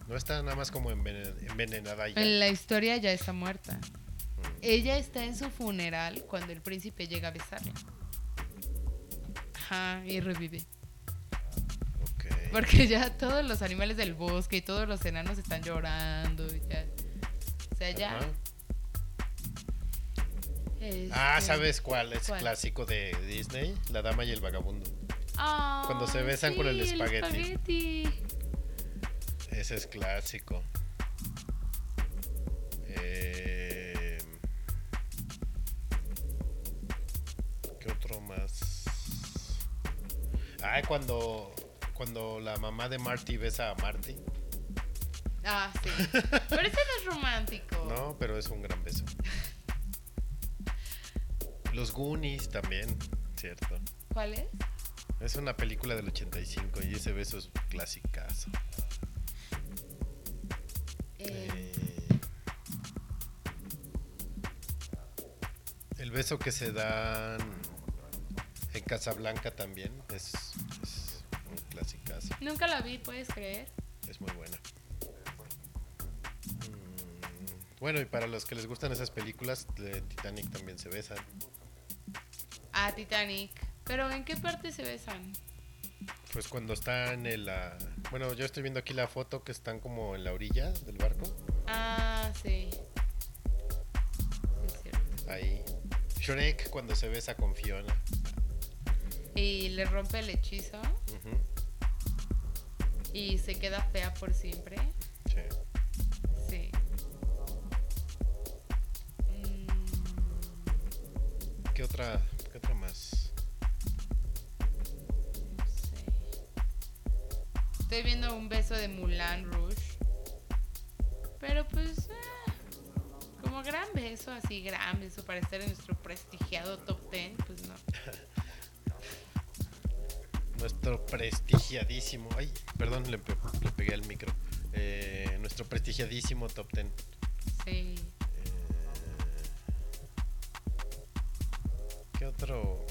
No está nada más como envenen- envenenada ya. en la historia ya está muerta. Ella está en su funeral cuando el príncipe llega a besarla. Ajá, y revive. Porque ya todos los animales del bosque y todos los enanos están llorando. y ya. O sea, ya. Ajá. este- Ah, ¿sabes cuál es ¿Cuál? clásico de Disney? La dama y el vagabundo. Ah, Cuando se besan con el espagueti. espagueti. Ese es clásico. Eh, ¿Qué otro más? Ay, cuando, cuando la mamá de Marty besa a Marty. Ah, sí. Pero ese no es romántico. No, pero es un gran beso. Los Goonies también, cierto. ¿Cuál es? Es una película del 85 y ese beso es clasicazo. Eh, Eh, El beso que se dan en Casablanca también es, es un clásico. Nunca la vi, ¿puedes creer? Es muy buena. Mm, Bueno, y para los que les gustan esas películas, de Titanic también se besan. Ah, Titanic. Pero ¿en qué parte se besan? Pues cuando están en la... Bueno, yo estoy viendo aquí la foto que están como en la orilla del barco. Ah, sí. Es cierto. Ahí. Shrek cuando se besa con Fiona. Y le rompe el hechizo Ujú, y se queda fea por siempre. sí. Sí. Mm, ¿Qué otra, Estoy viendo un beso de Mulan Rouge. Pero pues. ah, como gran beso, así gran beso para estar en nuestro prestigiado top 10, pues no. Nuestro prestigiadísimo... Ay, perdón, le, pe- le pegué al micro. Eh, nuestro prestigiadísimo top 10. Sí. ¿Qué otro?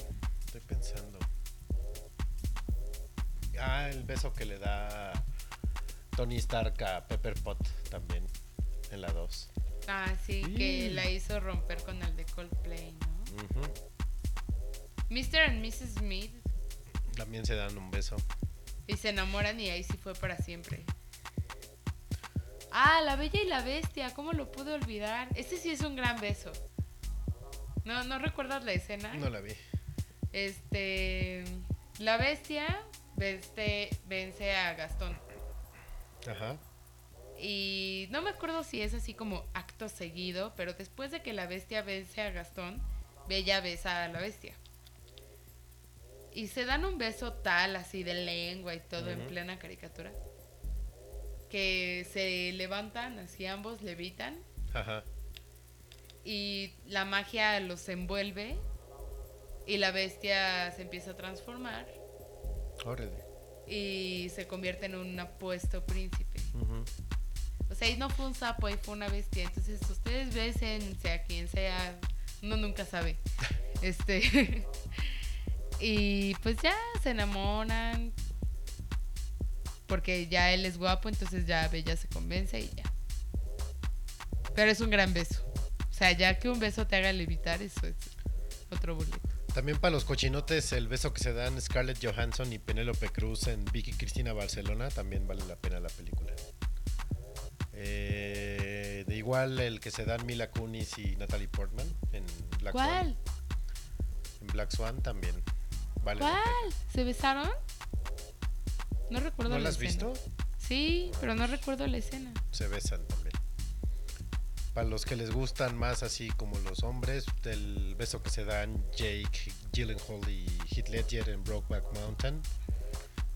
Ah, el beso que le da Tony Stark a Pepper Pot también en la 2. Ah, sí, que la hizo romper con el de Coldplay, ¿no? Mr. and Mrs. Smith También se dan un beso. y se enamoran y ahí sí fue para siempre. Ah, la Bella y la Bestia, ¿cómo lo pude olvidar? Este sí es un gran beso. ¿No, ¿no recuerdas la escena? No la vi. Este. La bestia vence, vence a Gastón. Ajá. Y no me acuerdo si es así como acto seguido, pero después de que la bestia vence a Gastón, Bella besa a la bestia. Y se dan un beso tal, así de lengua y todo en plena caricatura, que se levantan, así ambos levitan, Ajá. y la magia los envuelve, y la bestia se empieza a transformar, Órale. y se convierte en un apuesto príncipe. O sea, y no fue un sapo, ahí fue una bestia. Entonces, ustedes besen, sea quien sea, uno nunca sabe. Este. y pues ya se enamoran. Porque ya él es guapo, entonces ya Bella se convence y ya. Pero es un gran beso. O sea, ya que un beso te haga levitar, eso es otro boleto. También para los cochinotes, el beso que se dan Scarlett Johansson y Penélope Cruz en Vicky Cristina Barcelona, también vale la pena la película. Eh, de igual el que se dan Mila Kunis y Natalie Portman en Black Swan. ¿Cuál? En Black Swan también vale ¿Cuál? ¿Se besaron? No recuerdo. ¿No la la has escena. visto? Sí, pero no recuerdo la escena. Se besan también. Para los que les gustan más así como los hombres, el beso que se dan Jake Gyllenhaal y Heath Ledger en Brokeback Mountain.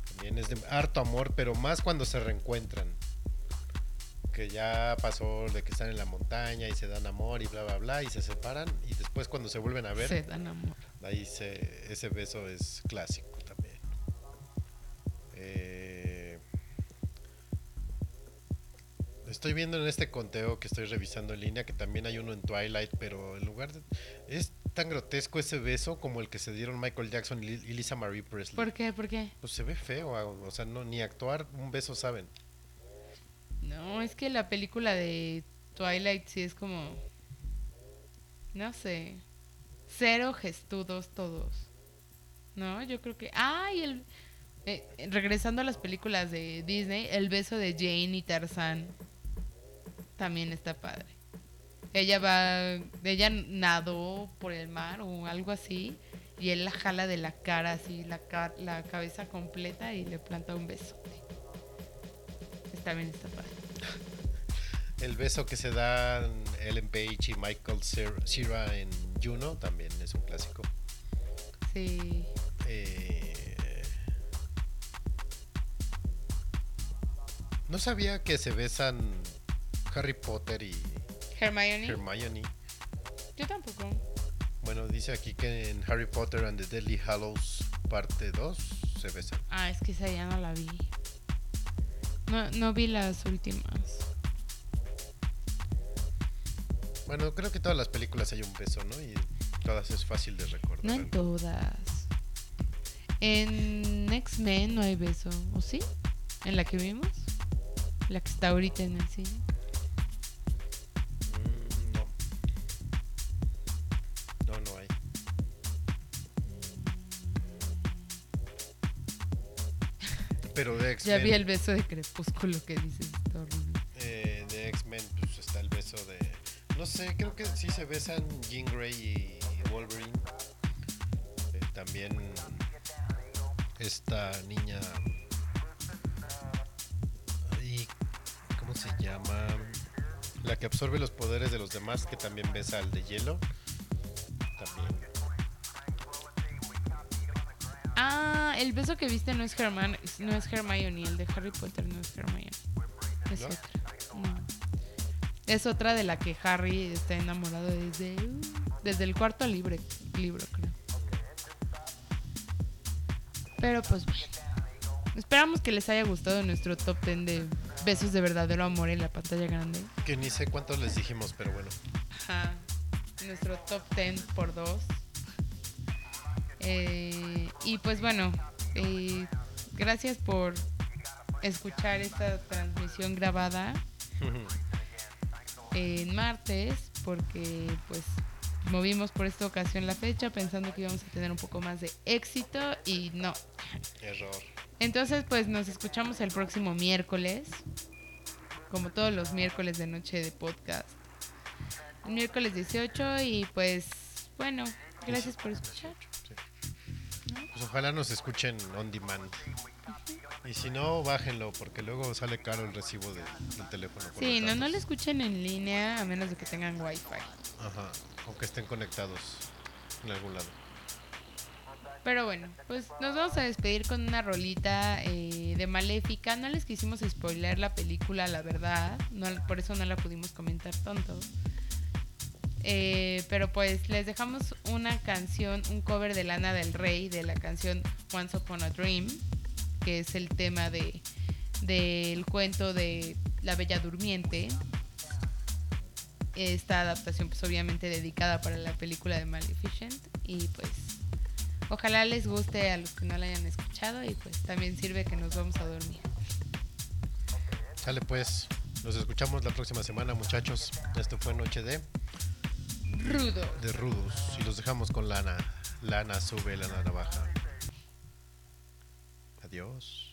También es de harto amor, pero más cuando se reencuentran. Que ya pasó de que están en la montaña y se dan amor y bla bla bla y se separan y después cuando se vuelven a ver, Se dan amor. ahí se, ese beso es clásico también. Eh, estoy viendo en este conteo que estoy revisando en línea que también hay uno en Twilight, pero en lugar de... Es tan grotesco ese beso como el que se dieron Michael Jackson y Li- y Lisa Marie Presley. ¿Por qué? ¿Por qué? Pues se ve feo, ah, o sea, no, ni actuar un beso saben. No, es que la película de Twilight sí es como. No sé. Cero gestudos todos. No, yo creo que. ¡Ay! El, eh, regresando a las películas de Disney, el beso de Jane y Tarzán también está padre. Ella va. Ella nadó por el mar o algo así. Y él la jala de la cara, así, la, ca- la cabeza completa y le planta un beso. También está padre. El beso que se dan Ellen Page y Michael Cer- Cera en Juno también es un clásico. Sí. Eh, no sabía que se besan Harry Potter y Hermione. Hermione. Yo tampoco. Bueno, dice aquí que en Harry Potter and the Deadly Hallows parte 2 se besan. Ah, es que esa ya no la vi. No, no vi las últimas. Bueno, creo que todas las películas hay un beso, ¿no? Y todas es fácil de recordar. No en todas. En X-Men no hay beso, ¿o sí? ¿En la que vimos? La que está ahorita en el cine. Pero de Ya vi el beso de Crepúsculo que dices, está eh, de X-Men, pues está el beso de. No sé, creo que sí se besan Jean Grey y Wolverine. Eh, también esta niña. Ay, ¿Cómo se llama? La que absorbe los poderes de los demás, que también besa al de hielo. El beso que viste no es, Herman, no es Hermione, el de Harry Potter no es Hermione. Es ¿No? otra. No. Es otra de la que Harry está enamorado desde, desde el cuarto libre, libro, creo. Pero pues bueno. Esperamos que les haya gustado nuestro top 10 de besos de verdadero amor en la pantalla grande. Que ni sé cuántos les dijimos, pero bueno. Ajá. Nuestro top 10 por 2. y pues bueno, eh, gracias por escuchar esta transmisión grabada en martes, porque pues movimos por esta ocasión la fecha pensando que íbamos a tener un poco más de éxito y no. Error. Entonces pues nos escuchamos el próximo miércoles, como todos los miércoles de noche de podcast. El miércoles 18 y pues bueno, gracias por escuchar. Pues ojalá nos escuchen on demand. Y si no, bájenlo, porque luego sale caro el recibo de- del teléfono. Sí, no, no lo escuchen en línea a menos de que tengan wifi. Ajá, aunque estén conectados en algún lado. Pero bueno, pues nos vamos a despedir con una rolita eh, de Maléfica. No les quisimos spoiler la película, la verdad. No, por eso no la pudimos comentar tanto. Eh, pero pues les dejamos una canción, un cover de Lana del Rey de la canción Once Upon a Dream, que es el tema de del cuento de La Bella Durmiente. Esta adaptación pues obviamente dedicada para la película de Maleficent y pues Ojalá les guste a los que no la hayan escuchado y pues también sirve que nos vamos a dormir. Sale pues, nos escuchamos la próxima semana, muchachos. Esto fue Noche de, Rudo. de Rudos. Y los dejamos con Lana. Lana sube, Lana baja. Adiós.